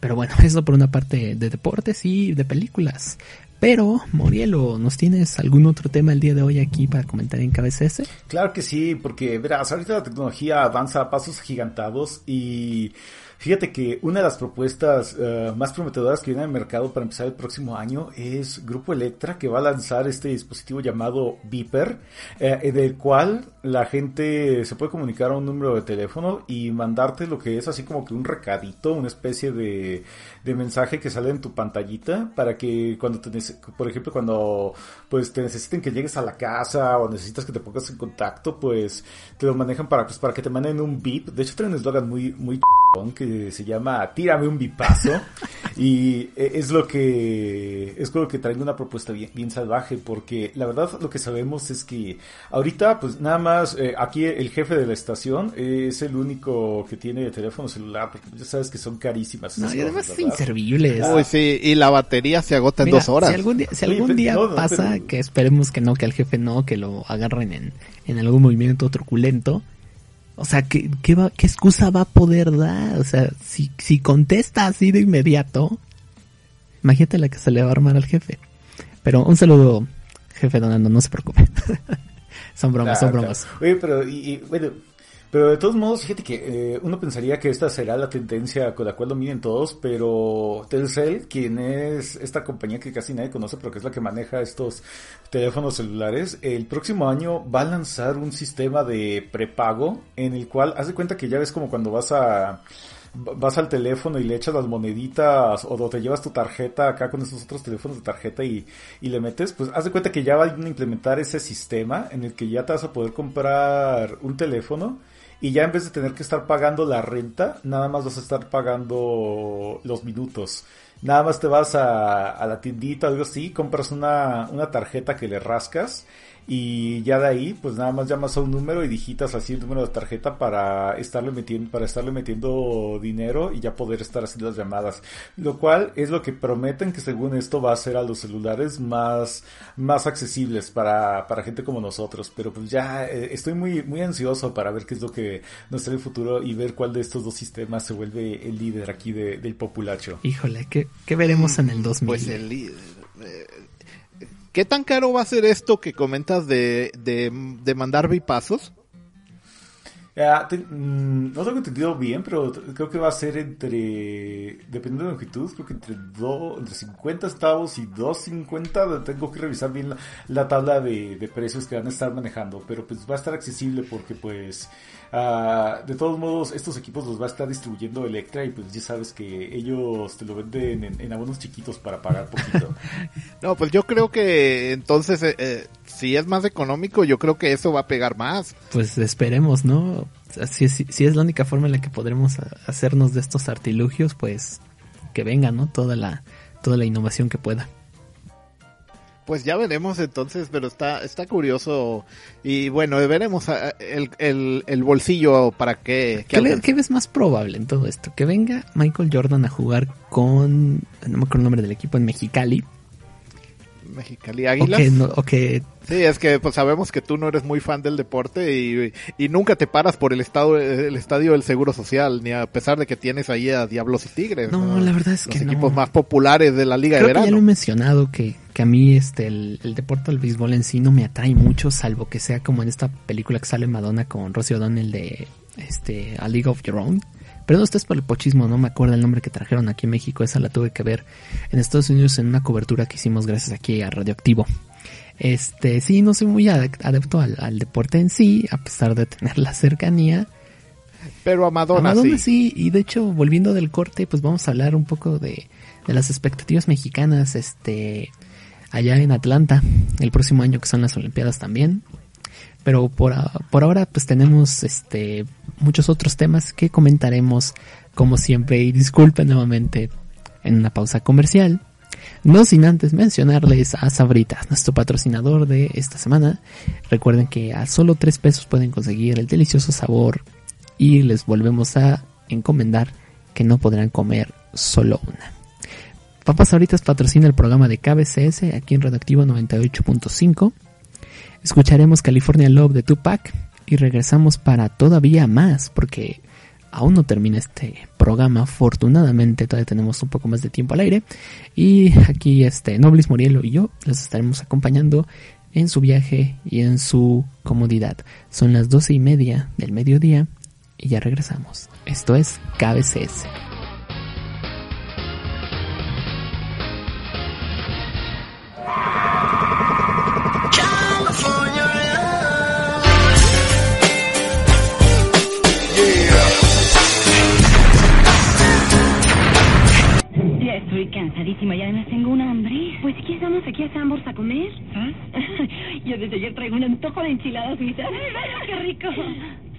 Pero bueno, eso por una parte de deportes y de películas. Pero, Morielo, ¿nos tienes algún otro tema el día de hoy aquí para comentar en KBCS? Claro que sí, porque verás, ahorita la tecnología avanza a pasos gigantados y Fíjate que una de las propuestas eh, más prometedoras que viene al mercado para empezar el próximo año es Grupo Electra, que va a lanzar este dispositivo llamado Viper, eh, en el cual la gente se puede comunicar a un número de teléfono y mandarte lo que es así como que un recadito, una especie de, de mensaje que sale en tu pantallita para que cuando te, por ejemplo, cuando pues te necesiten que llegues a la casa o necesitas que te pongas en contacto, pues te lo manejan para, pues, para que te manden un beep. De hecho, tienen un eslogan muy, muy que se llama Tírame un bipazo y e, es lo que es lo que trae una propuesta bien, bien, salvaje porque la verdad lo que sabemos es que ahorita pues nada más eh, aquí el jefe de la estación es el único que tiene teléfono celular porque ya sabes que son carísimas. No, y además es inservible. sí, y la batería se agota en dos horas. Si algún día, si algún día pasa, que esperemos que no, que al jefe no, que lo agarren en, en algún movimiento truculento, o sea, ¿qué, qué, va, ¿qué excusa va a poder dar? O sea, si, si contesta así de inmediato, imagínate la que se le va a armar al jefe. Pero un saludo, jefe Donando, no se preocupe. son bromas, son bromas. Oye, pero, y, bueno, pero de todos modos, fíjate que eh, uno pensaría que esta será la tendencia con la cual lo miden todos, pero Telcel, quien es esta compañía que casi nadie conoce, pero que es la que maneja estos teléfonos celulares, el próximo año va a lanzar un sistema de prepago en el cual, haz de cuenta que ya ves como cuando vas a vas al teléfono y le echas las moneditas o te llevas tu tarjeta acá con esos otros teléfonos de tarjeta y, y le metes, pues haz de cuenta que ya van a implementar ese sistema en el que ya te vas a poder comprar un teléfono y ya en vez de tener que estar pagando la renta, nada más vas a estar pagando los minutos. Nada más te vas a, a la tiendita o algo así, compras una, una tarjeta que le rascas y ya de ahí pues nada más llamas a un número y digitas así el número de tarjeta para estarle metiendo para estarle metiendo dinero y ya poder estar haciendo las llamadas. Lo cual es lo que prometen que según esto va a ser a los celulares más más accesibles para, para gente como nosotros. Pero pues ya eh, estoy muy muy ansioso para ver qué es lo que nos trae el futuro y ver cuál de estos dos sistemas se vuelve el líder aquí del populacho. Híjole ¿qué, qué veremos en el 2000 pues el líder eh, ¿Qué tan caro va a ser esto que comentas de, de, de mandar Mm, no tengo entendido bien, pero creo que va a ser entre, dependiendo de la longitud, creo que entre, do, entre 50 centavos y 2.50. Tengo que revisar bien la, tabla de, precios que van a estar manejando, pero pues va a estar accesible porque pues Ah, de todos modos, estos equipos los va a estar distribuyendo Electra y pues ya sabes que ellos te lo venden en, abonos chiquitos para pagar poquito. no, pues yo creo que entonces, eh, eh, si es más económico, yo creo que eso va a pegar más. Pues esperemos, ¿no? Si, si, es la única forma en la que podremos hacernos de estos artilugios, pues que venga, ¿no? Toda la toda la innovación que pueda. Pues ya veremos entonces, pero está, está curioso. Y bueno, veremos el, el, el bolsillo para qué. ¿Qué, ¿Qué, ves más probable en todo esto? Que venga Michael Jordan a jugar con, no me acuerdo el nombre del equipo, en Mexicali. Mexicali Águilas. O que, Sí, es que pues sabemos que tú no eres muy fan del deporte y, y nunca te paras por el estado el estadio del Seguro Social, ni a pesar de que tienes ahí a Diablos y Tigres. No, la verdad es Los que equipos no. más populares de la Liga Creo de que Verano. ya lo he mencionado que, que a mí este el, el deporte del béisbol en sí no me atrae mucho, salvo que sea como en esta película que sale Madonna con Rosie O'Donnell de este A League of Your Own. Pero no esto es por el pochismo, no me acuerdo el nombre que trajeron aquí en México, esa la tuve que ver en Estados Unidos en una cobertura que hicimos gracias aquí a Radioactivo. Este, sí, no soy muy adepto al, al deporte en sí, a pesar de tener la cercanía. Pero a Madonna, A Madonna sí. sí, y de hecho, volviendo del corte, pues vamos a hablar un poco de, de las expectativas mexicanas, este, allá en Atlanta, el próximo año que son las Olimpiadas también. Pero por, por ahora, pues tenemos, este, muchos otros temas que comentaremos, como siempre, y disculpen nuevamente, en una pausa comercial. No sin antes mencionarles a Sabritas, nuestro patrocinador de esta semana. Recuerden que a solo 3 pesos pueden conseguir el delicioso sabor y les volvemos a encomendar que no podrán comer solo una. Papas Sabritas patrocina el programa de KBCS aquí en Radioactivo 98.5. Escucharemos California Love de Tupac y regresamos para todavía más porque aún no termina este programa. Afortunadamente todavía tenemos un poco más de tiempo al aire y aquí este Noblis Morielo y yo los estaremos acompañando en su viaje y en su comodidad. Son las doce y media del mediodía y ya regresamos. Esto es KBCS. Estoy cansadísima y además tengo un hambre. Pues si quieres vamos aquí a Sambors a comer. Yo desde ayer traigo un antojo de enchiladas suizas. ¡Qué rico!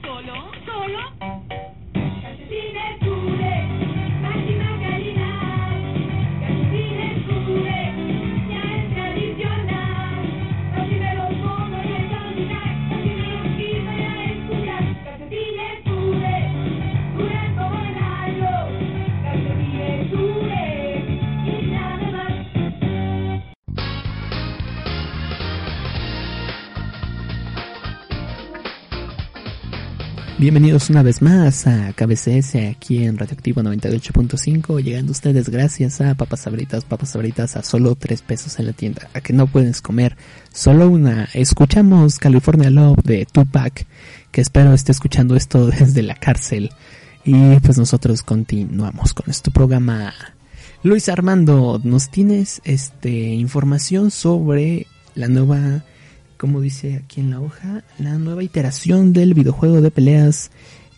¿Solo? ¿Solo? Bienvenidos una vez más a KBCS aquí en Radioactivo 98.5, llegando ustedes gracias a Papas Sabritas, Papas Sabritas a solo 3 pesos en la tienda, a que no puedes comer solo una. Escuchamos California Love de Tupac, que espero esté escuchando esto desde la cárcel. Y pues nosotros continuamos con este programa. Luis Armando, ¿nos tienes este información sobre la nueva como dice aquí en la hoja, la nueva iteración del videojuego de peleas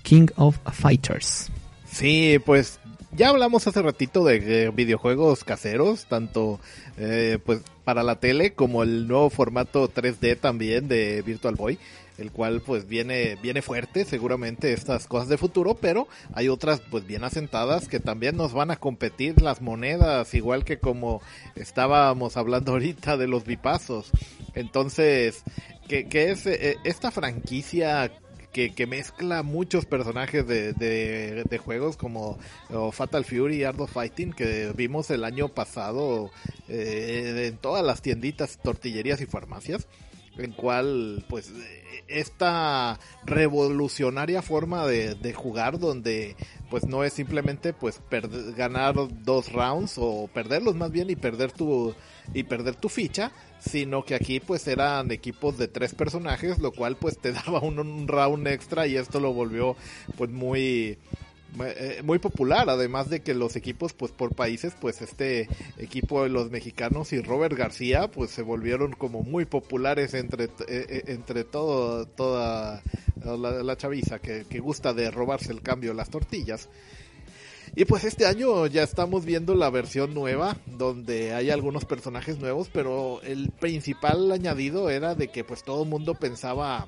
King of Fighters. Sí, pues ya hablamos hace ratito de eh, videojuegos caseros, tanto eh, pues para la tele como el nuevo formato 3D también de Virtual Boy, el cual pues viene viene fuerte, seguramente estas cosas de futuro, pero hay otras pues bien asentadas que también nos van a competir las monedas, igual que como estábamos hablando ahorita de los bipazos. Entonces, que, que es eh, esta franquicia que, que, mezcla muchos personajes de, de, juegos como Fatal Fury y Art of Fighting que vimos el año pasado eh, en todas las tienditas, tortillerías y farmacias en cual pues esta revolucionaria forma de, de jugar donde pues no es simplemente pues perder, ganar dos rounds o perderlos más bien y perder tu y perder tu ficha sino que aquí pues eran equipos de tres personajes lo cual pues te daba un, un round extra y esto lo volvió pues muy muy popular, además de que los equipos pues por países, pues este equipo de los mexicanos y Robert García pues se volvieron como muy populares entre eh, entre todo toda la, la chaviza que, que, gusta de robarse el cambio las tortillas. Y pues este año ya estamos viendo la versión nueva, donde hay algunos personajes nuevos, pero el principal añadido era de que pues todo el mundo pensaba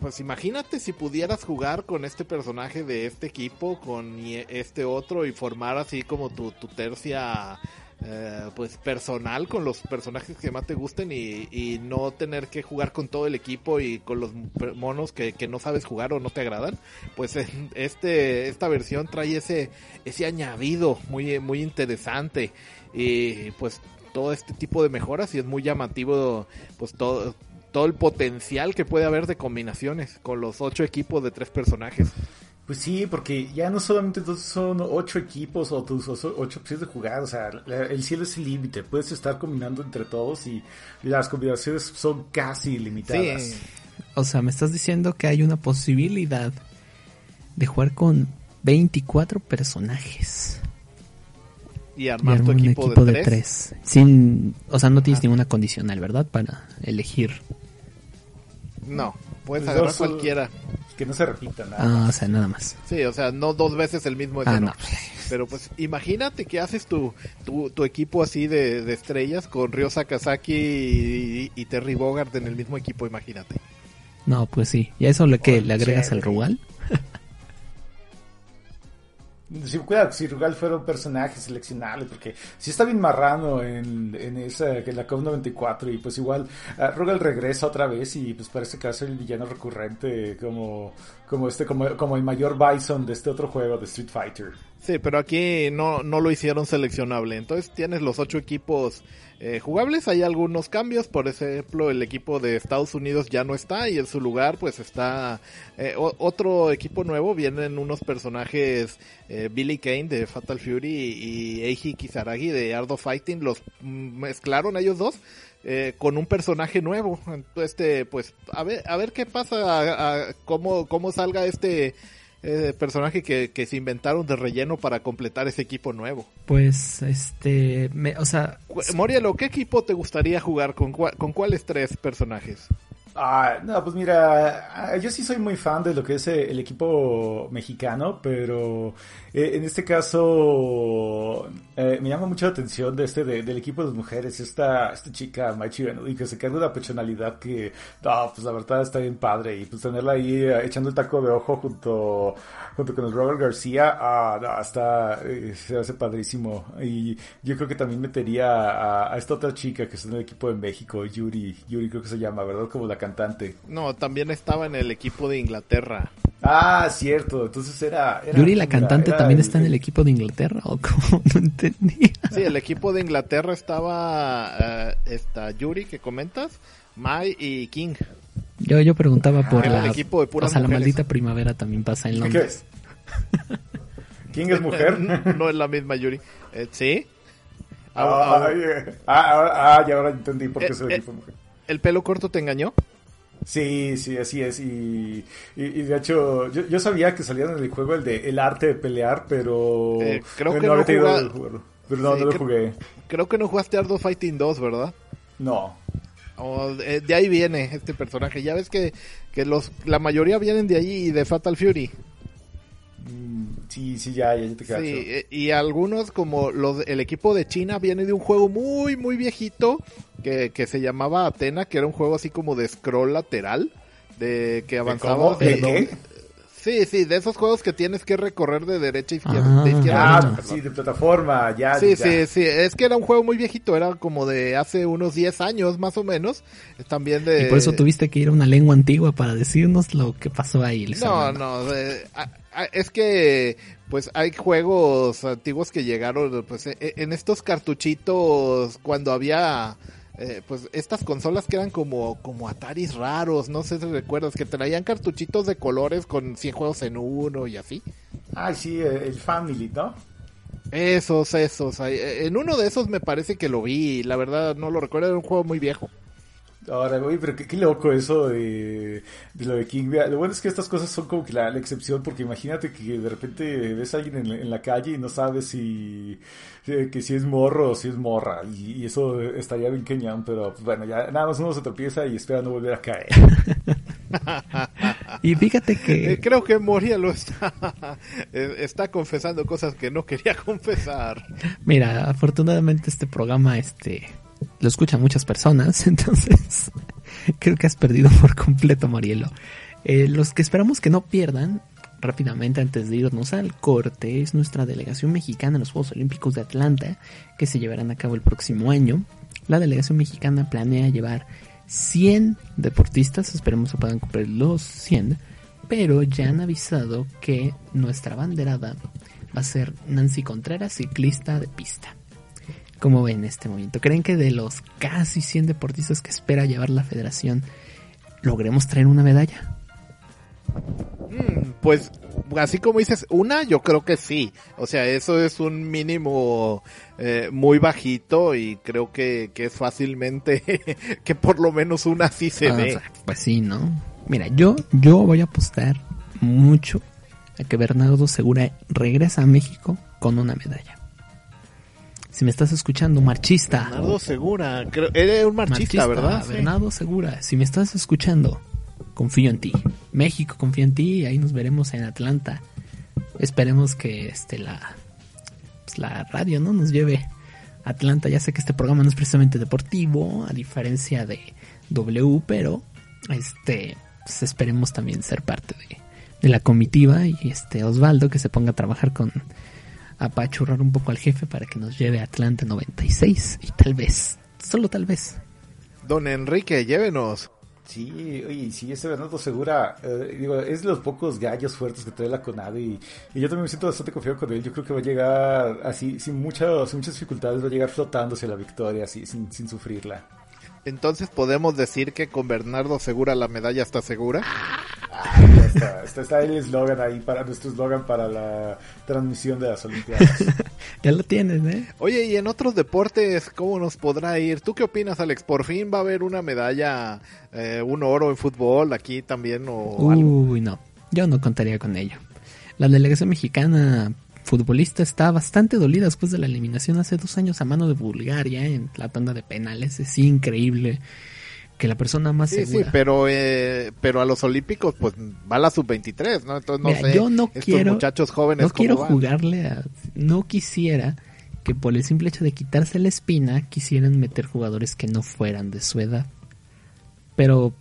pues imagínate si pudieras jugar con este personaje de este equipo, con este otro y formar así como tu, tu tercia eh, pues personal con los personajes que más te gusten y, no tener que jugar con todo el equipo y con los monos que, que no sabes jugar o no te agradan pues este esta versión trae ese ese añadido muy muy interesante. Y pues todo este tipo de mejoras y es muy llamativo pues todo todo el potencial que puede haber de combinaciones con los ocho equipos de tres personajes pues sí, porque ya no solamente son ocho equipos o tus ocho opciones de jugar, o sea, el cielo es el límite, puedes estar combinando entre todos y las combinaciones son casi ilimitadas. Sí. O sea, me estás diciendo que hay una posibilidad de jugar con 24 personajes. Y armar, tu un equipo, equipo de, de, tres. Sin, o sea, no tienes ah. ninguna condicional, ¿verdad? Para elegir. No, puedes pues agarrar cualquiera que no se repita nada. Ah, o sea, nada más. Sí, o sea, no dos veces el mismo ah, no. Pero pues imagínate que haces tu, tu, tu equipo así de, de, estrellas con Ryo Sakazaki y, y, Terry Bogard en el mismo equipo, imagínate. No, pues sí. ¿Y a eso le, que le agregas al Rugal? Si, cuidado, si Rugal fuera un personaje seleccionable, porque si está bien marrano en, en esa, en la COP 94, y pues igual uh, Rugal regresa otra vez y pues parece que va a ser el villano recurrente como, como este, como, como el mayor Bison de este otro juego de Street Fighter. Sí, pero aquí no, no lo hicieron seleccionable. Entonces tienes los ocho equipos eh, jugables. Hay algunos cambios. Por ejemplo, el equipo de Estados Unidos ya no está y en su lugar pues está eh, otro equipo nuevo. Vienen unos personajes eh, Billy Kane de Fatal Fury y Eiji Kizaragi de Art of Fighting. Los mezclaron ellos dos. Eh, con un personaje nuevo. Este, pues, a ver, a ver qué pasa, cómo, cómo salga este, eh, personaje que, que, se inventaron de relleno para completar ese equipo nuevo. Pues, este, me, o sea... Morielo, ¿qué equipo te gustaría jugar? ¿Con, con cuáles tres personajes? Ah, no, pues mira, yo sí soy muy fan de lo que es el equipo mexicano, pero eh, en este caso eh, me llama mucho la atención de este de, del equipo de mujeres, esta, esta chica Maichi y que se carga una personalidad que, no, pues la verdad está bien padre y pues tenerla ahí eh, echando el taco de ojo junto, junto con el Robert García, ah, no, está, eh, se hace padrísimo y yo creo que también metería a, a, esta otra chica que está en el equipo de México, Yuri, Yuri creo que se llama, ¿verdad? Como la cantante. No, también estaba en el equipo de Inglaterra. Ah, cierto, entonces era... era Yuri la cantante era, también está en el equipo de Inglaterra o cómo no entendía. Sí, el equipo de Inglaterra estaba uh, esta Yuri que comentas, Mai y King. Yo yo preguntaba por ah, la el equipo de puras o sea, la maldita primavera también pasa en Londres. ¿Qué es? ¿King es mujer? no es la misma Yuri. Eh, ¿Sí? Ah, ah, ah, ya ahora entendí por qué eh, es el equipo de mujer. ¿El pelo corto te engañó? Sí, sí, así es. Y, y, y de hecho, yo, yo, sabía que salían en el juego el de el arte de pelear, pero eh, creo pero que no, no, jugarlo. Pero no, sí, no lo jugué. Creo que no jugaste Art of Fighting 2, ¿verdad? No. Oh, de, ahí viene este personaje. Ya ves que, que los la mayoría vienen de allí y de Fatal Fury. Mm, sí, sí, ya, ya te cacho. Sí, eh, y algunos como los el equipo de China viene de un juego muy muy viejito que, que se llamaba Atena, que era un juego así como de scroll lateral de que avanzaba ¿De, ¿De qué? Sí, sí, de esos juegos que tienes que recorrer de derecha a izquierda. Ah, de izquierda ah, a derecha, sí, de plataforma, ya. Sí, ya. sí, sí, es que era un juego muy viejito, era como de hace unos 10 años más o menos. También de... Y por eso tuviste que ir a una lengua antigua para decirnos lo que pasó ahí. No, no, eh, es que pues hay juegos antiguos que llegaron pues en estos cartuchitos cuando había eh, pues estas consolas que eran como, como Ataris raros, no sé si recuerdas, que traían cartuchitos de colores con 100 juegos en uno y así. Ay, sí, el Family, ¿no? Esos, esos. En uno de esos me parece que lo vi, la verdad no lo recuerdo, era un juego muy viejo. Ahora, oye, pero qué, qué, loco eso de, de lo de King. Lo bueno es que estas cosas son como que la, la excepción, porque imagínate que de repente ves a alguien en, en la calle y no sabes si que si es morro o si es morra, y, y eso estaría bien queñón, pero pues, bueno, ya nada más uno se tropieza y espera no volver a caer. y fíjate que eh, creo que Moria lo está está confesando cosas que no quería confesar. Mira, afortunadamente este programa este lo escuchan muchas personas, entonces creo que has perdido por completo, Marielo. Eh, los que esperamos que no pierdan rápidamente antes de irnos al corte es nuestra delegación mexicana en los Juegos Olímpicos de Atlanta que se llevarán a cabo el próximo año. La delegación mexicana planea llevar 100 deportistas, esperemos que puedan cumplir los 100, pero ya han avisado que nuestra banderada va a ser Nancy Contreras, ciclista de pista. ¿Cómo ven este momento? ¿Creen que de los casi 100 deportistas que espera llevar la federación logremos traer una medalla? Mm, pues así como dices, una yo creo que sí. O sea, eso es un mínimo eh, muy bajito y creo que, que es fácilmente que por lo menos una sí se Ah, ve. o sea, pues sí, ¿no? Mira, yo, yo voy a apostar mucho a que Bernardo Segura regresa a México con una medalla. Si me estás escuchando, marchista. Bernardo Segura, creo, eres un marchista, ¿verdad? Sí. Bernardo Segura, si me estás escuchando, confío en ti. México confía en ti y ahí nos veremos en Atlanta. Esperemos que este la pues, la radio no nos lleve a Atlanta. Ya sé que este programa no es precisamente deportivo, a diferencia de W, pero este pues, esperemos también ser parte de, de la comitiva y este Osvaldo que se ponga a trabajar con apachurrar un poco al jefe para que nos lleve a Atlanta 96 y tal vez, solo tal vez, Don Enrique, llévenos. Sí, oye, sí, ese Bernardo Segura, eh, digo, es de los pocos gallos fuertes que trae la CONADE y, y yo también me siento bastante confiado con él. Yo creo que va a llegar así, sin, mucha, sin muchas dificultades, va a llegar flotando hacia la victoria, así, sin, sin sufrirla. Entonces podemos decir que con Bernardo Segura la medalla está segura. Está, está, está el eslogan ahí, para nuestro eslogan para la transmisión de las Olimpiadas. ya lo tienes, ¿eh? Oye, y en otros deportes, ¿cómo nos podrá ir? ¿Tú qué opinas, Alex? ¿Por fin va a haber una medalla, eh, un oro en fútbol aquí también o algo? Uy, no, yo no contaría con ello. La delegación mexicana futbolista está bastante dolida después de la eliminación hace dos años a mano de Bulgaria en la tanda de penales. Es increíble que la persona más Sí, sí, segura. pero, eh, pero a los Olímpicos pues va la sub-23, ¿no? Entonces no Mira, sé, yo no estos quiero- muchachos jóvenes no quiero van? jugarle a... No quisiera que por el simple hecho de quitarse la espina quisieran meter jugadores que no fueran de su edad. Pero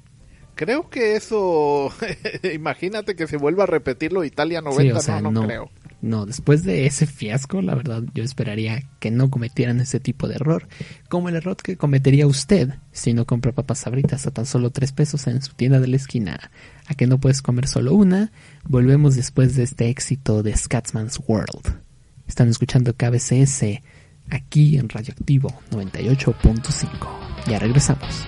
Creo que eso, imagínate que se vuelva a repetirlo Italia 90, Sí, o sea, no, no, no. creo. No, después de ese fiasco, la verdad, yo esperaría que no cometieran ese tipo de error. Como el error que cometería usted si no compra papas sabritas a tan solo tres pesos en su tienda de la esquina. A que no puedes comer solo una. Volvemos después de este éxito de Scatsman's World. Están escuchando KBCS aquí en Radioactivo 98.5. Ya regresamos.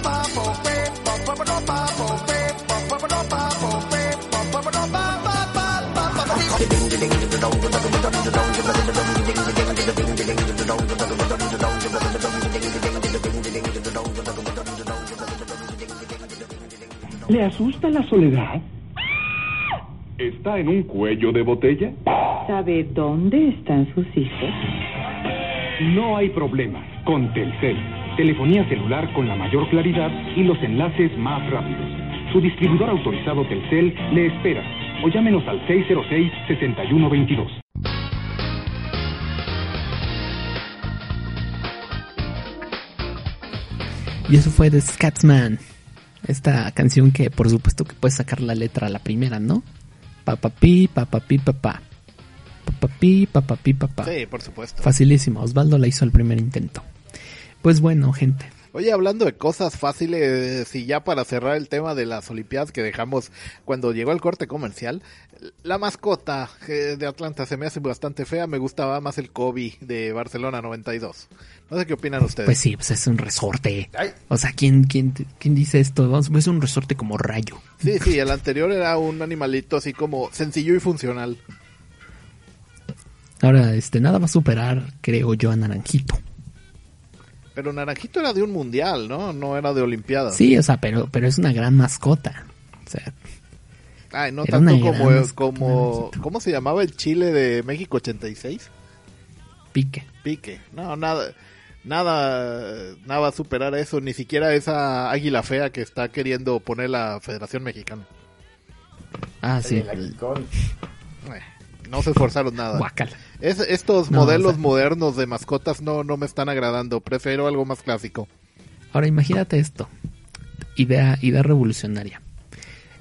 ¿Le asusta la soledad? ¿Está en un cuello de botella? ¿Sabe dónde están sus hijos? No hay problema. Con Telcel. Telefonía celular con la mayor claridad y los enlaces más rápidos. Su distribuidor autorizado Telcel le espera. O llámenos al 606-6122. Y eso fue de Scatsman. Esta canción que por supuesto que puedes sacar la letra a la primera, ¿no? Papapi, papapi, papá. Papapi, papapi, papá. Sí, por supuesto. Facilísimo, Osvaldo la hizo el primer intento. Pues bueno, gente. Oye, hablando de cosas fáciles, y ya para cerrar el tema de las Olimpiadas que dejamos cuando llegó el corte comercial, la mascota eh, de Atlanta se me hace bastante fea, me gustaba más el Kobe de Barcelona 92. No sé qué opinan ustedes. Pues sí, pues es un resorte. O sea, ¿quién, quién, quién dice esto? Vamos, es un resorte como rayo. Sí, sí, el anterior era un animalito así como sencillo y funcional. Ahora, este, nada va a superar, creo yo, a Naranjito. Pero Naranjito era de un mundial, ¿no? No era de Olimpiadas. Sí, o sea, pero, pero es una gran mascota. O sea, Ay, no tanto como, gran mascota, como. ¿cómo se llamaba el Chile de México 86? pique. Pique. No, nada, nada, nada va a superar eso, ni siquiera esa águila fea que está queriendo poner la Federación Mexicana. Ah, sí. El Agicón. Eh, No se esforzaron nada. Guácala. Es- estos No, modelos o sea- modernos de mascotas no, no me están agradando. Prefiero algo más clásico. Ahora imagínate esto. Idea, idea revolucionaria.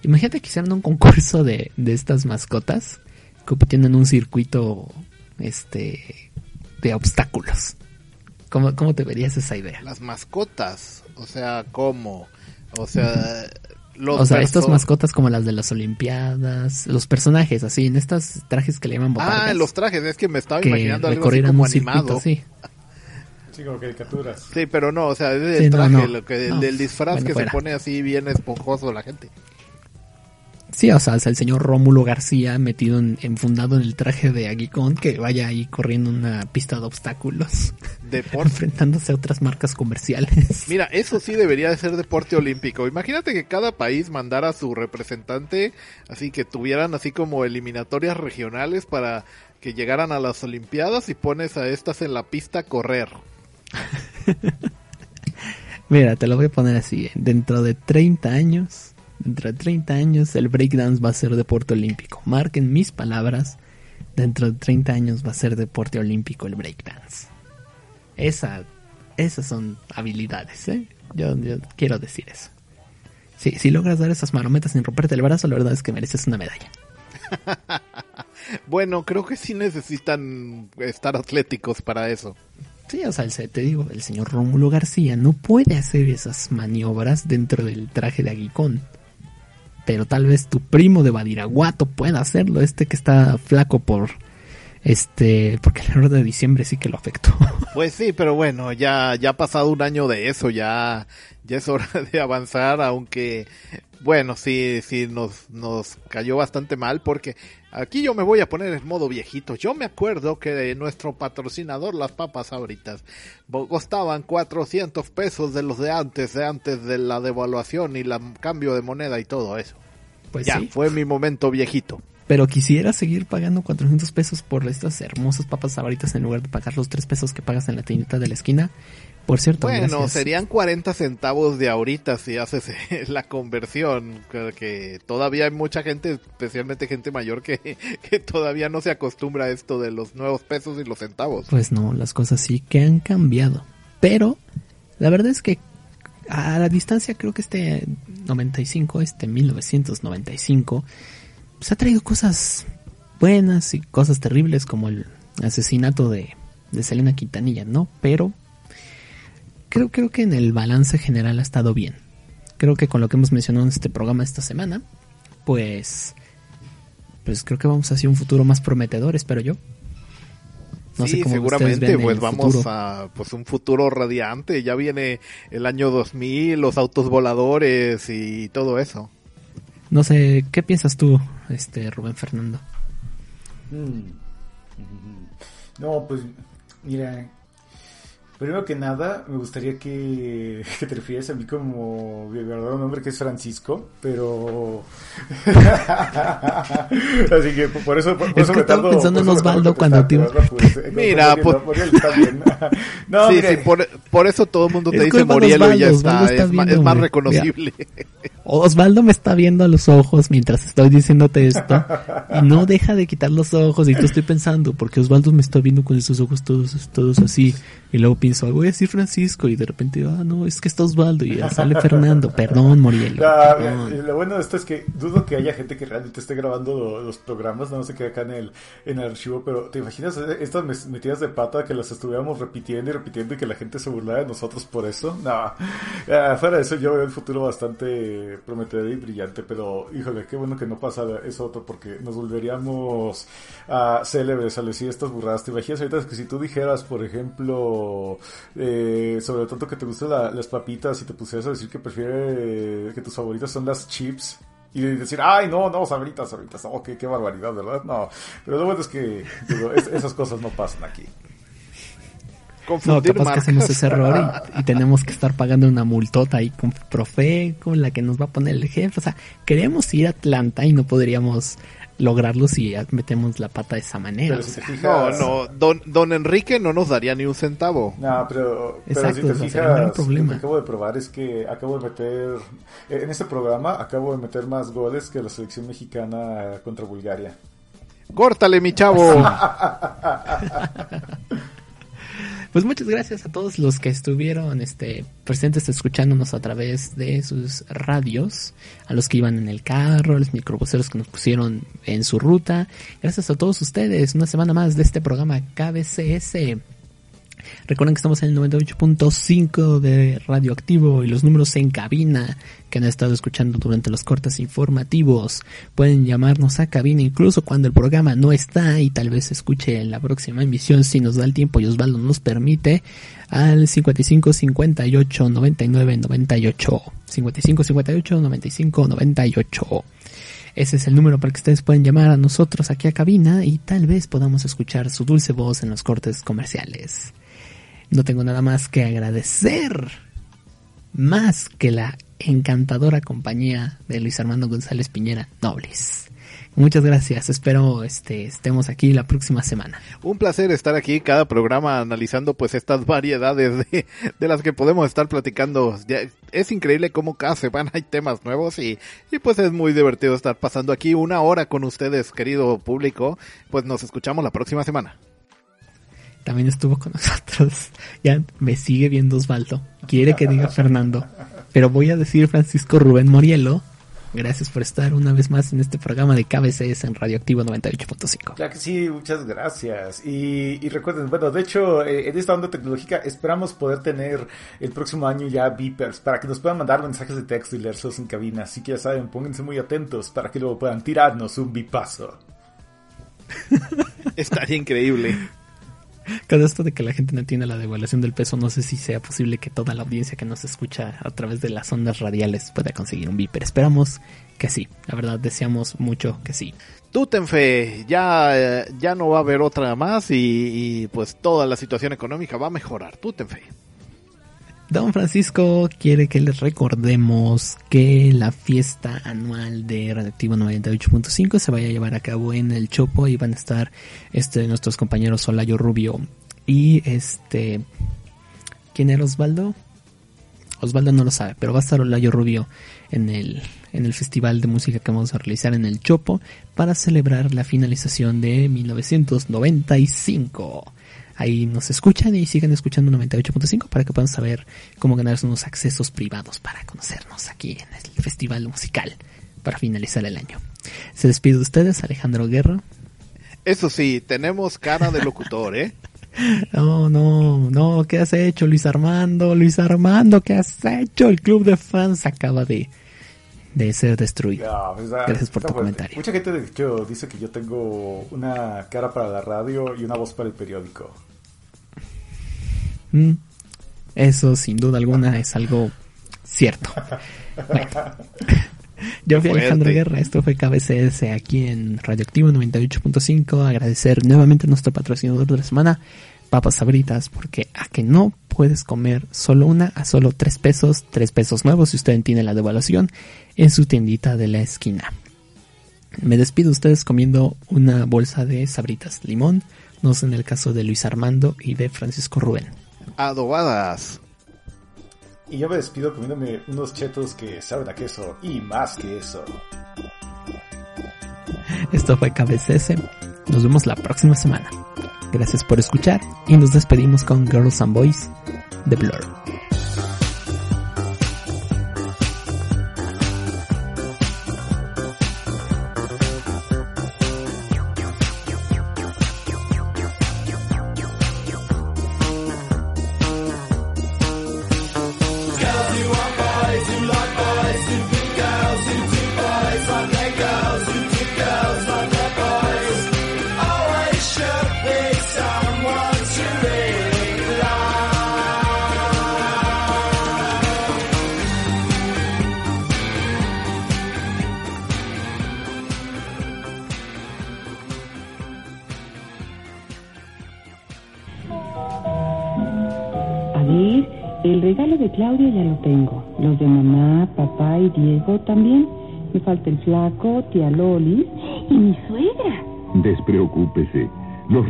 Imagínate que hicieran un concurso de, de estas mascotas compitiendo en un circuito este de obstáculos. ¿Cómo, cómo te verías esa idea? Las mascotas, o sea, ¿cómo? O sea, los o sea, estas mascotas como las de las Olimpiadas, los personajes así, en estos trajes que le llaman botargas. Ah, los trajes, es que me estaba que imaginando algo así como circuito. Sí, como caricaturas. Sí, pero no, o sea, es Sí, el traje, no. lo que, el No, disfraz bueno, que fuera. se pone así bien esponjoso la gente. Sí, o sea, el señor Rómulo García metido en, enfundado en el traje de Aguicón que vaya ahí corriendo una pista de obstáculos, Deporte. enfrentándose a otras marcas comerciales. Mira, eso sí debería de ser deporte olímpico. Imagínate que cada país mandara a su representante, así que tuvieran así como eliminatorias regionales para que llegaran a las Olimpiadas y pones a estas en la pista a correr. Mira, te lo voy a poner así. ¿eh? Dentro de 30 años, dentro de 30 años, el breakdance va a ser deporte olímpico. Marquen mis palabras. Dentro de 30 años va a ser deporte olímpico el breakdance. Esa, esas son habilidades, ¿eh? Yo, yo quiero decir eso. Sí, si logras dar esas marometas sin romperte el brazo, la verdad es que mereces una medalla. Bueno, creo que sí necesitan estar atléticos para eso. Sí, o sea, el- te digo, el señor Rómulo García no puede hacer esas maniobras dentro del traje de aguicón. Pero tal vez tu primo de Badiraguato pueda hacerlo, este que está flaco por... Este, porque el error de diciembre sí que lo afectó. Pues sí, pero bueno, ya, ya ha pasado un año de eso, ya, ya es hora de avanzar, aunque, bueno, sí, sí, nos, nos cayó bastante mal, porque aquí yo me voy a poner en modo viejito. Yo me acuerdo que nuestro patrocinador, las papas ahoritas, costaban 400 pesos de los de antes, de antes de la devaluación y el cambio de moneda y todo eso. Pues ya, sí. fue mi momento viejito. Pero quisiera seguir pagando 400 pesos por estas hermosas papas sabritas en lugar de pagar los 3 pesos que pagas en la tiendita de la esquina. Por cierto, Bueno, gracias. serían 40 centavos de ahorita si haces la conversión, que, que todavía hay mucha gente, especialmente gente mayor, que, que todavía no se acostumbra a esto de los nuevos pesos y los centavos. Pues no, las cosas sí que han cambiado. Pero la verdad es que a la distancia creo que este 95, este 1995, pues ha traído cosas buenas y cosas terribles como el asesinato de, de Selena Quintanilla, ¿no? Pero creo, creo que en el balance general ha estado bien. Creo que con lo que hemos mencionado en este programa esta semana, pues, pues creo que vamos hacia un futuro más prometedor, espero yo. No sé sí, seguramente, pues vamos futuro. a pues un futuro radiante. Ya viene el año 2000, los autos voladores y todo eso. No sé, ¿qué piensas tú, este Rubén Fernando? Mm. No, pues mira, primero que nada me gustaría que, que te refieras a mí como mi verdadero nombre que es Francisco, pero... Así que por eso, por, por Es eso que me estaba tardo- pensando en por Osvaldo cuando te. Pues, eh, Mira, bien. No, sí, mire, sí, por, por eso todo el mundo te Es dice Morielo y ya Osvaldo, está. Osvaldo está es, ma- es viendo, más hombre. reconocible. Osvaldo me está viendo a los ojos mientras estoy diciéndote esto y no deja de quitar los ojos y tú estoy pensando porque Osvaldo me está viendo con esos ojos todos todos así y luego pienso "Ah, voy a decir Francisco y de repente ah no es que está Osvaldo y ya sale Fernando perdón Morielo Ah, perdón". mira, lo bueno de esto es que dudo que haya gente que realmente esté grabando lo- los programas, no se quede acá en el, en el archivo, pero ¿te imaginas estas metidas de pata que las estuviéramos repitiendo y repitiendo y que la gente se burlara de nosotros por eso? No, Ah, fuera de eso yo veo el futuro bastante prometedor y brillante, pero híjole, qué bueno que no pasa eso otro porque nos volveríamos a célebres al decir estas burradas. ¿Te imaginas ahorita que si tú dijeras, por ejemplo, eh, sobre todo que te gustan la- las papitas y te pusieras a decir que prefiere que tus favoritas son las chips y decir, ay, no, no, sabritas, sabritas, oh, qué, qué barbaridad, ¿verdad? No, pero lo bueno es que digo, es- esas cosas no pasan aquí. no Confundir capaz que marcas. hacemos ese error y, y tenemos que estar pagando una multota ahí con Profeco la que nos va a poner el jefe o sea queríamos ir a Atlanta y no podríamos lograrlo si metemos la pata de esa manera. Pero o si te sea. fijas- No, no, don, don Enrique no nos daría ni un centavo. No, pero, pero Exacto, si te ese sería un gran fijas, problema. lo que acabo de probar es que acabo de meter, eh, en este programa acabo de meter más goles que la selección mexicana contra Bulgaria. Córtale, mi chavo. Pues muchas gracias a todos los que estuvieron este, presentes escuchándonos a través de sus radios, a los que iban en el carro, a los microbuseros que nos pusieron en su ruta. Gracias a todos ustedes, una semana más de este programa KBCS. Recuerden que estamos en el 98.5 de Radioactivo y los números en cabina que han estado escuchando durante los cortes informativos. Pueden llamarnos a cabina incluso cuando el programa no está y tal vez escuche en la próxima emisión si nos da el tiempo y Osvaldo nos permite al 55 58 99 98 55 58 95 98 ese es el número para que ustedes puedan llamar a nosotros aquí a cabina y tal vez podamos escuchar su dulce voz en los cortes comerciales. No tengo nada más que agradecer más que la encantadora compañía de Luis Armando González Piñera Nobles. Muchas gracias, espero este, estemos aquí la próxima semana. Un placer estar aquí cada programa analizando pues estas variedades de, las que podemos estar platicando. Es increíble cómo cada semana hay temas nuevos y, y pues es muy divertido estar pasando aquí una hora con ustedes, querido público. Pues nos escuchamos la próxima semana. También estuvo con nosotros. Ya me sigue viendo Osvaldo. Quiere que diga Fernando. Pero voy a decir Francisco Rubén Morielo. Gracias por estar una vez más en este programa de KBCS en Radioactivo 98.5. Ya que sí, muchas gracias. Y, y recuerden, bueno, de hecho, eh, en esta onda tecnológica esperamos poder tener el próximo año ya beepers para que nos puedan mandar mensajes de texto y leerlos en cabina. Así que ya saben, pónganse muy atentos para que luego puedan tirarnos un bipazo. Estaría increíble. Con esto de que la gente no entiende la devaluación del peso, no sé si sea posible que toda la audiencia que nos escucha a través de las ondas radiales pueda conseguir un beeper. Esperamos que sí. La verdad, deseamos mucho que sí. Tú ten fe, ya, eh, ya no va a haber otra más y, pues toda la situación económica va a mejorar. Tú ten fe. Don Francisco quiere que les recordemos que la fiesta anual de Radioactivo 98.5 se vaya a llevar a cabo en el Chopo y van a estar este nuestros compañeros Solayo Rubio y este ¿quién era Osvaldo? Osvaldo no lo sabe, pero va a estar Olayo Rubio en el, en el festival de música que vamos a realizar en el Chopo para celebrar la finalización de 1995. Ahí nos escuchan y siguen escuchando 98.5 para que puedan saber cómo ganarse unos accesos privados para conocernos aquí en el festival musical para finalizar el año. Se despide de ustedes, Alejandro Guerra. Eso sí, tenemos cara de locutor, ¿eh? No, no, no, ¿qué has hecho, Luis Armando? Luis Armando, ¿qué has hecho? El club de fans acaba de, de ser destruido. Pues, ah, Gracias por tu fuerte. comentario. Mucha gente de hecho dice que yo tengo una cara para la radio y una voz para el periódico. Mm, Eso, sin duda alguna, es algo cierto. Bueno. Yo fui. Alejandro Guerra, esto fue KBCS aquí en Radioactivo 98.5. Agradecer nuevamente a nuestro patrocinador de la semana, Papas Sabritas, porque a que no puedes comer solo una a solo tres pesos, tres pesos nuevos si usted entiende la devaluación, en su tiendita de la esquina. Me despido de ustedes comiendo una bolsa de Sabritas limón, no sé en el caso de Luis Armando y de Francisco Rubén. Adobadas. Y yo me despido comiéndome unos chetos que saben a queso y más que eso. Esto fue KBCS. Nos vemos la próxima semana. Gracias por escuchar y nos despedimos con Girls and Boys de Blur.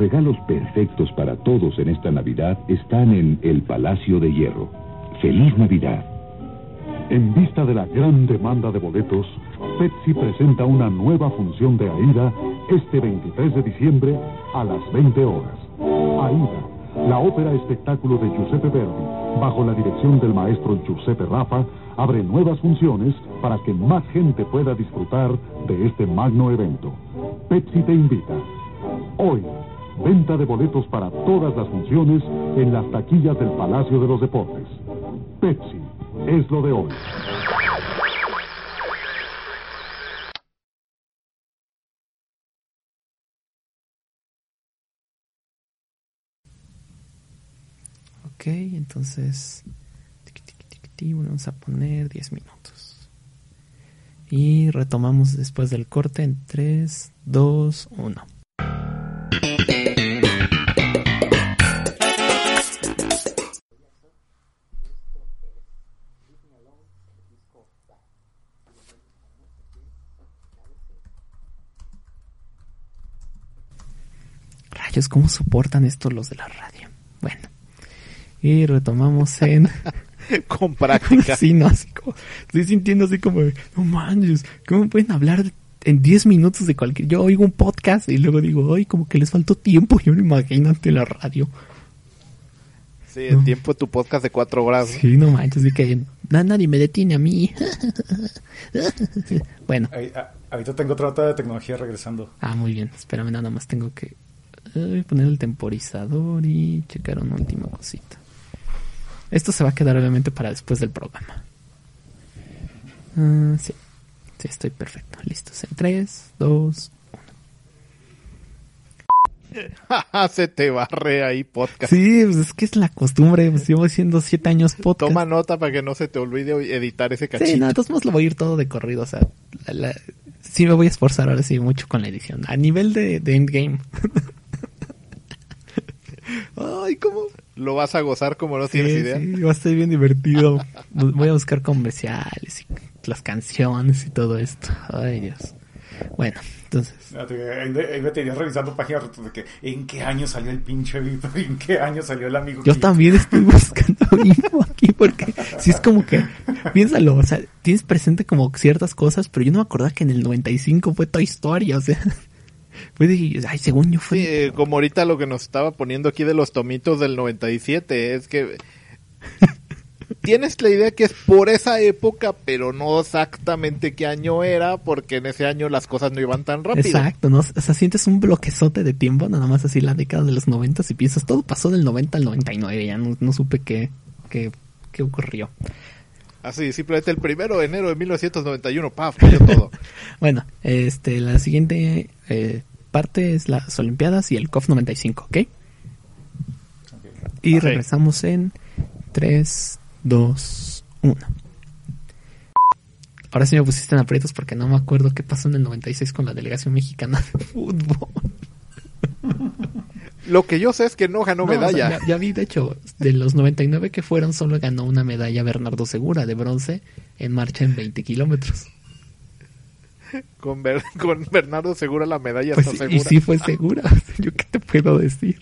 Regalos perfectos para todos en esta Navidad están en el Palacio de Hierro. ¡Feliz Navidad! En vista de la gran demanda de boletos, Pepsi presenta una nueva función de AIDA este 23 de diciembre a las 20 horas. AIDA, la ópera espectáculo de Giuseppe Verdi, bajo la dirección del maestro Giuseppe Rafa, abre nuevas funciones para que más gente pueda disfrutar de este magno evento. Pepsi te invita. Hoy, venta de boletos para todas las funciones en las taquillas del Palacio de los Deportes. Pepsi es lo de hoy. Ok, entonces vamos a poner 10 minutos. Y retomamos después del corte en 3, 2, 1. ¿Cómo soportan esto los de la radio? Bueno. Y retomamos en... Con práctica. sí, no, así como... Estoy sintiendo así como... de, No manches, ¿cómo pueden hablar en 10 minutos de cualquier... Yo oigo un podcast y luego digo, ay, como que les faltó tiempo. Yo no imagínate la radio. Sí, el tiempo de tu podcast de cuatro horas. ¿no? Sí, no manches, así que na- nadie me detiene a mí. bueno, Ahí- ah, ahorita tengo otra nota de tecnología regresando. ah, muy bien. Espérame, nada más tengo que eh, poner el temporizador y checar una última cosita. Esto se va a quedar obviamente para después del programa. Ah, sí, sí, estoy perfecto. Listos en 3, 2, Se te barre ahí podcast. Sí, pues es que es la costumbre. Pues llevo haciendo 7 años podcast. Toma nota para que no se te olvide editar ese cachito. Sí, no, modos lo voy a ir todo de corrido. O sea, la- la- sí me voy a esforzar ahora sí mucho con la edición. A nivel de, de endgame. Ay, cómo. Lo vas a gozar como no tienes Sí, idea. sí, va a ser bien divertido. Voy a buscar comerciales y las canciones y todo esto. Ay, Dios. Bueno, entonces. Ahí me, tenías revisando páginas de que en qué año salió el pinche Vito, en qué año salió el amigo. Yo también estoy buscando info aquí porque si es como que, piénsalo, o sea, tienes presente como ciertas cosas, pero yo no me acordaba que en el 95 fue Toy Story, o sea, fue de, ay, según yo fue... Sí, eh, como ahorita lo que nos estaba poniendo aquí de los tomitos del 97, es que tienes la idea que es por esa época, pero no exactamente qué año era, porque en ese año las cosas no iban tan rápido. Exacto, ¿no? O sea, sientes un bloquezote de tiempo, nada más así la década de los 90 y piensas, todo pasó del 90 al 99, ya no, no supe qué, qué, qué ocurrió. Así, simplemente el primero de enero de 1991, paf, cayó todo. Bueno, este, la siguiente eh, parte es las Olimpiadas y el COF 95, ¿ok? Y regresamos en 3, 2, 1. Ahora sí me pusiste en aprietos porque no me acuerdo qué pasó en el 96 con la delegación mexicana de fútbol. Lo que yo sé es que no ganó No, o sea, medalla. ya, ya vi, de hecho, de los 99 que fueron, solo ganó una medalla Bernardo Segura de bronce en marcha en 20 kilómetros. Con, Ber- con Bernardo Segura la medalla Pues está sí, y segura. sí fue segura. ¿Yo qué te puedo decir?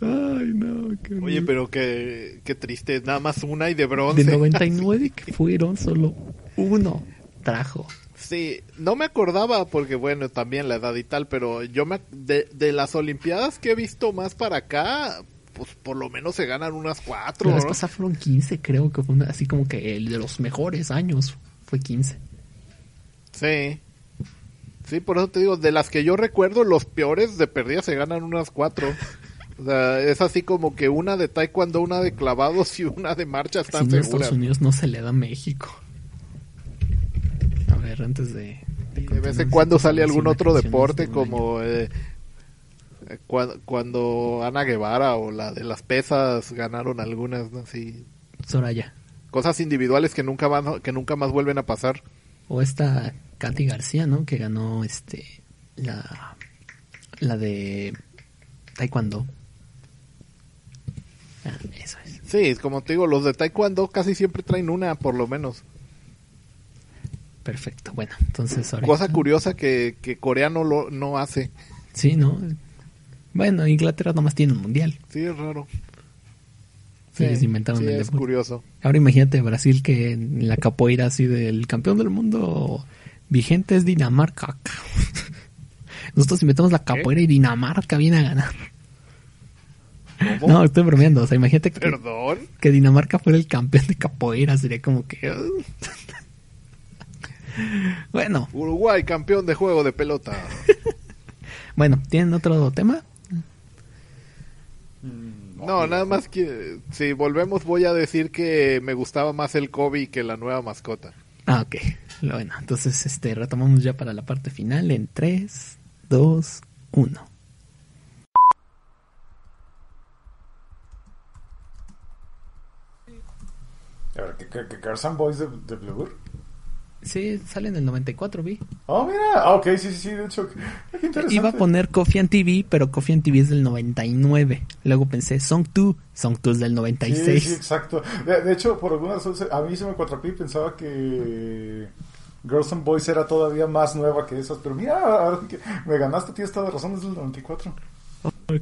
Ay, no. Qué Oye, pero qué, qué triste, nada más una y de bronce. De 99 que fueron, solo uno trajo. Sí, no me acordaba porque bueno, también la edad y tal, pero yo me de, de las olimpiadas que he visto más para acá, pues por lo menos se ganan unas cuatro, La vez ¿no? pasada fueron 15, creo que fue una- así como que el de los mejores años fue 15. Sí. Sí, por eso te digo, de las que yo recuerdo, los peores de perdida se ganan unas cuatro. O sea, es así como que una de taekwondo, una de clavados y una de marcha Si están no, a seguras. Estados Unidos no se le da a México. A ver, antes de... De vez continuar, en cuando sale si algún otro deporte de como eh, eh, cua- cuando Ana Guevara o la de las pesas ganaron algunas, ¿no? Así, Soraya. cosas individuales que nunca van, que nunca más vuelven a pasar. O esta Katy García, ¿no? Que ganó este la la de Taekwondo. Ah, eso es. Sí, como te digo, los de taekwondo casi siempre traen una, por lo menos. Perfecto. Bueno, entonces ahora. Cosa curiosa que, que Corea no lo no hace. Sí, ¿no? Bueno, Inglaterra nomás tiene un mundial. Sí, es raro. Sí, ellos inventaron sí, el es deporte. curioso. Ahora imagínate Brasil que en la capoeira así del campeón del mundo vigente es Dinamarca. Nosotros inventamos la capoeira y Dinamarca viene a ganar. ¿Cómo? No, estoy bromeando. O sea, imagínate que, Perdón. que Dinamarca fuera el campeón de capoeira. Sería como que... bueno, Uruguay, campeón de juego de pelota. bueno, ¿tienen otro tema? No, nada más que si volvemos voy a decir que me gustaba más el Kobe que la nueva mascota. Ah, ok. Bueno, entonces este retomamos ya para la parte final en 3, 2, 1. A ver, ¿que, que, que Carson Boys de, de Blur? Sí, sale en el 94, vi. Oh, mira. Ah, ok, sí, sí, sí. De hecho, qué interesante. Iba a poner Coffee and TV, pero Coffee and TV es del 99. Luego pensé Song 2, Song 2 es del 96. Sí, sí, exacto. De, de hecho, por alguna razón, a mí se me cuatrapié y pensaba que Girls and Boys era todavía más nueva que esas. Pero mira, ahora que me ganaste, tienes toda razón, es del 94.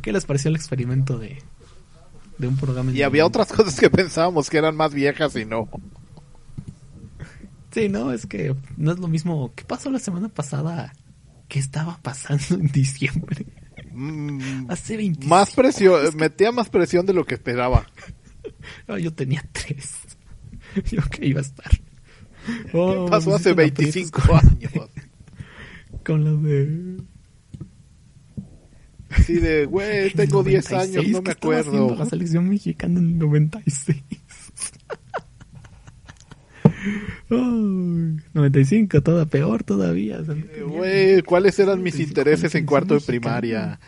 ¿Qué les pareció el experimento de, de un programa? Y había otras cosas que pensábamos que eran más viejas y no. Sí, no, es que no es lo mismo. ¿Qué pasó la semana pasada? ¿Qué estaba pasando en diciembre? Mm, Hace 25 más presión, metía más presión de lo que esperaba. No, yo tenía tres. Yo que iba a estar. Oh, ¿Qué pasó me hace pusiste en 25 aprietos años? Con, lo de... Así de, güey, tengo 10 96, años, no ¿qué me acuerdo. La selección mexicana en el 96. Ay, 95, toda peor todavía. no Eh, Güey, ¿cuáles eran mis 95 intereses en cuarto de primaria?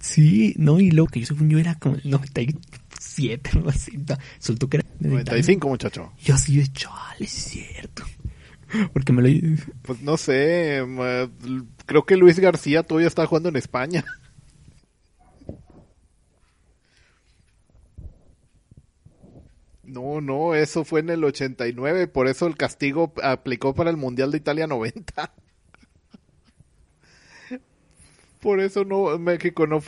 Sí, no, y luego que yo según yo era como el 97 o algo así. no, Soltó que era de 95, muchacho. Yo así de chale, es cierto. Porque me lo. Pues no sé, creo que Luis García todavía está jugando en España. No, no, eso fue en el 89, por eso el castigo aplicó para el Mundial de Italia 90. Por eso no, México no,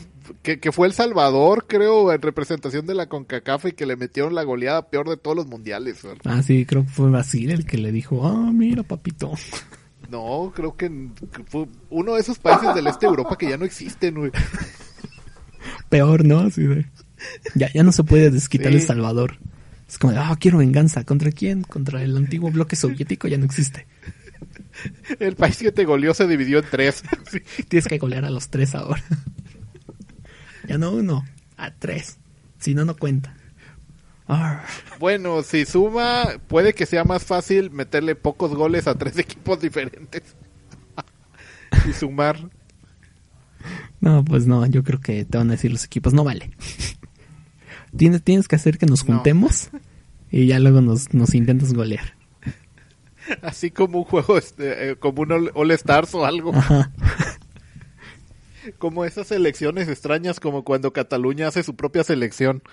que, que fue El Salvador, creo, en representación de la CONCACAF y que le metieron la goleada peor de todos los mundiales. ¿verdad? Ah, sí, creo que fue Brasil el que le dijo, ah, mira, papito. No, creo que, fue uno de esos países del este de Europa que ya no existen, güey. Peor, ¿no? Ya, ya no se puede desquitar Sí. El Salvador. Es como, ah, quiero venganza. ¿Contra quién? Contra el antiguo bloque soviético ya no existe. El país que te goleó se dividió en tres. Tienes que golear a los tres ahora. ya no uno, a tres. Si no, no cuenta. Arr. Bueno, si suma, puede que sea más fácil meterle pocos goles a tres equipos diferentes. y sumar. No, pues no, yo creo que te van a decir los equipos, no vale. Tienes, tienes que hacer que nos No. juntemos y ya luego nos, nos intentas golear. Así como un juego, este, eh, como un All, All Stars o algo. Ajá. Como esas elecciones extrañas, como cuando Cataluña hace su propia selección.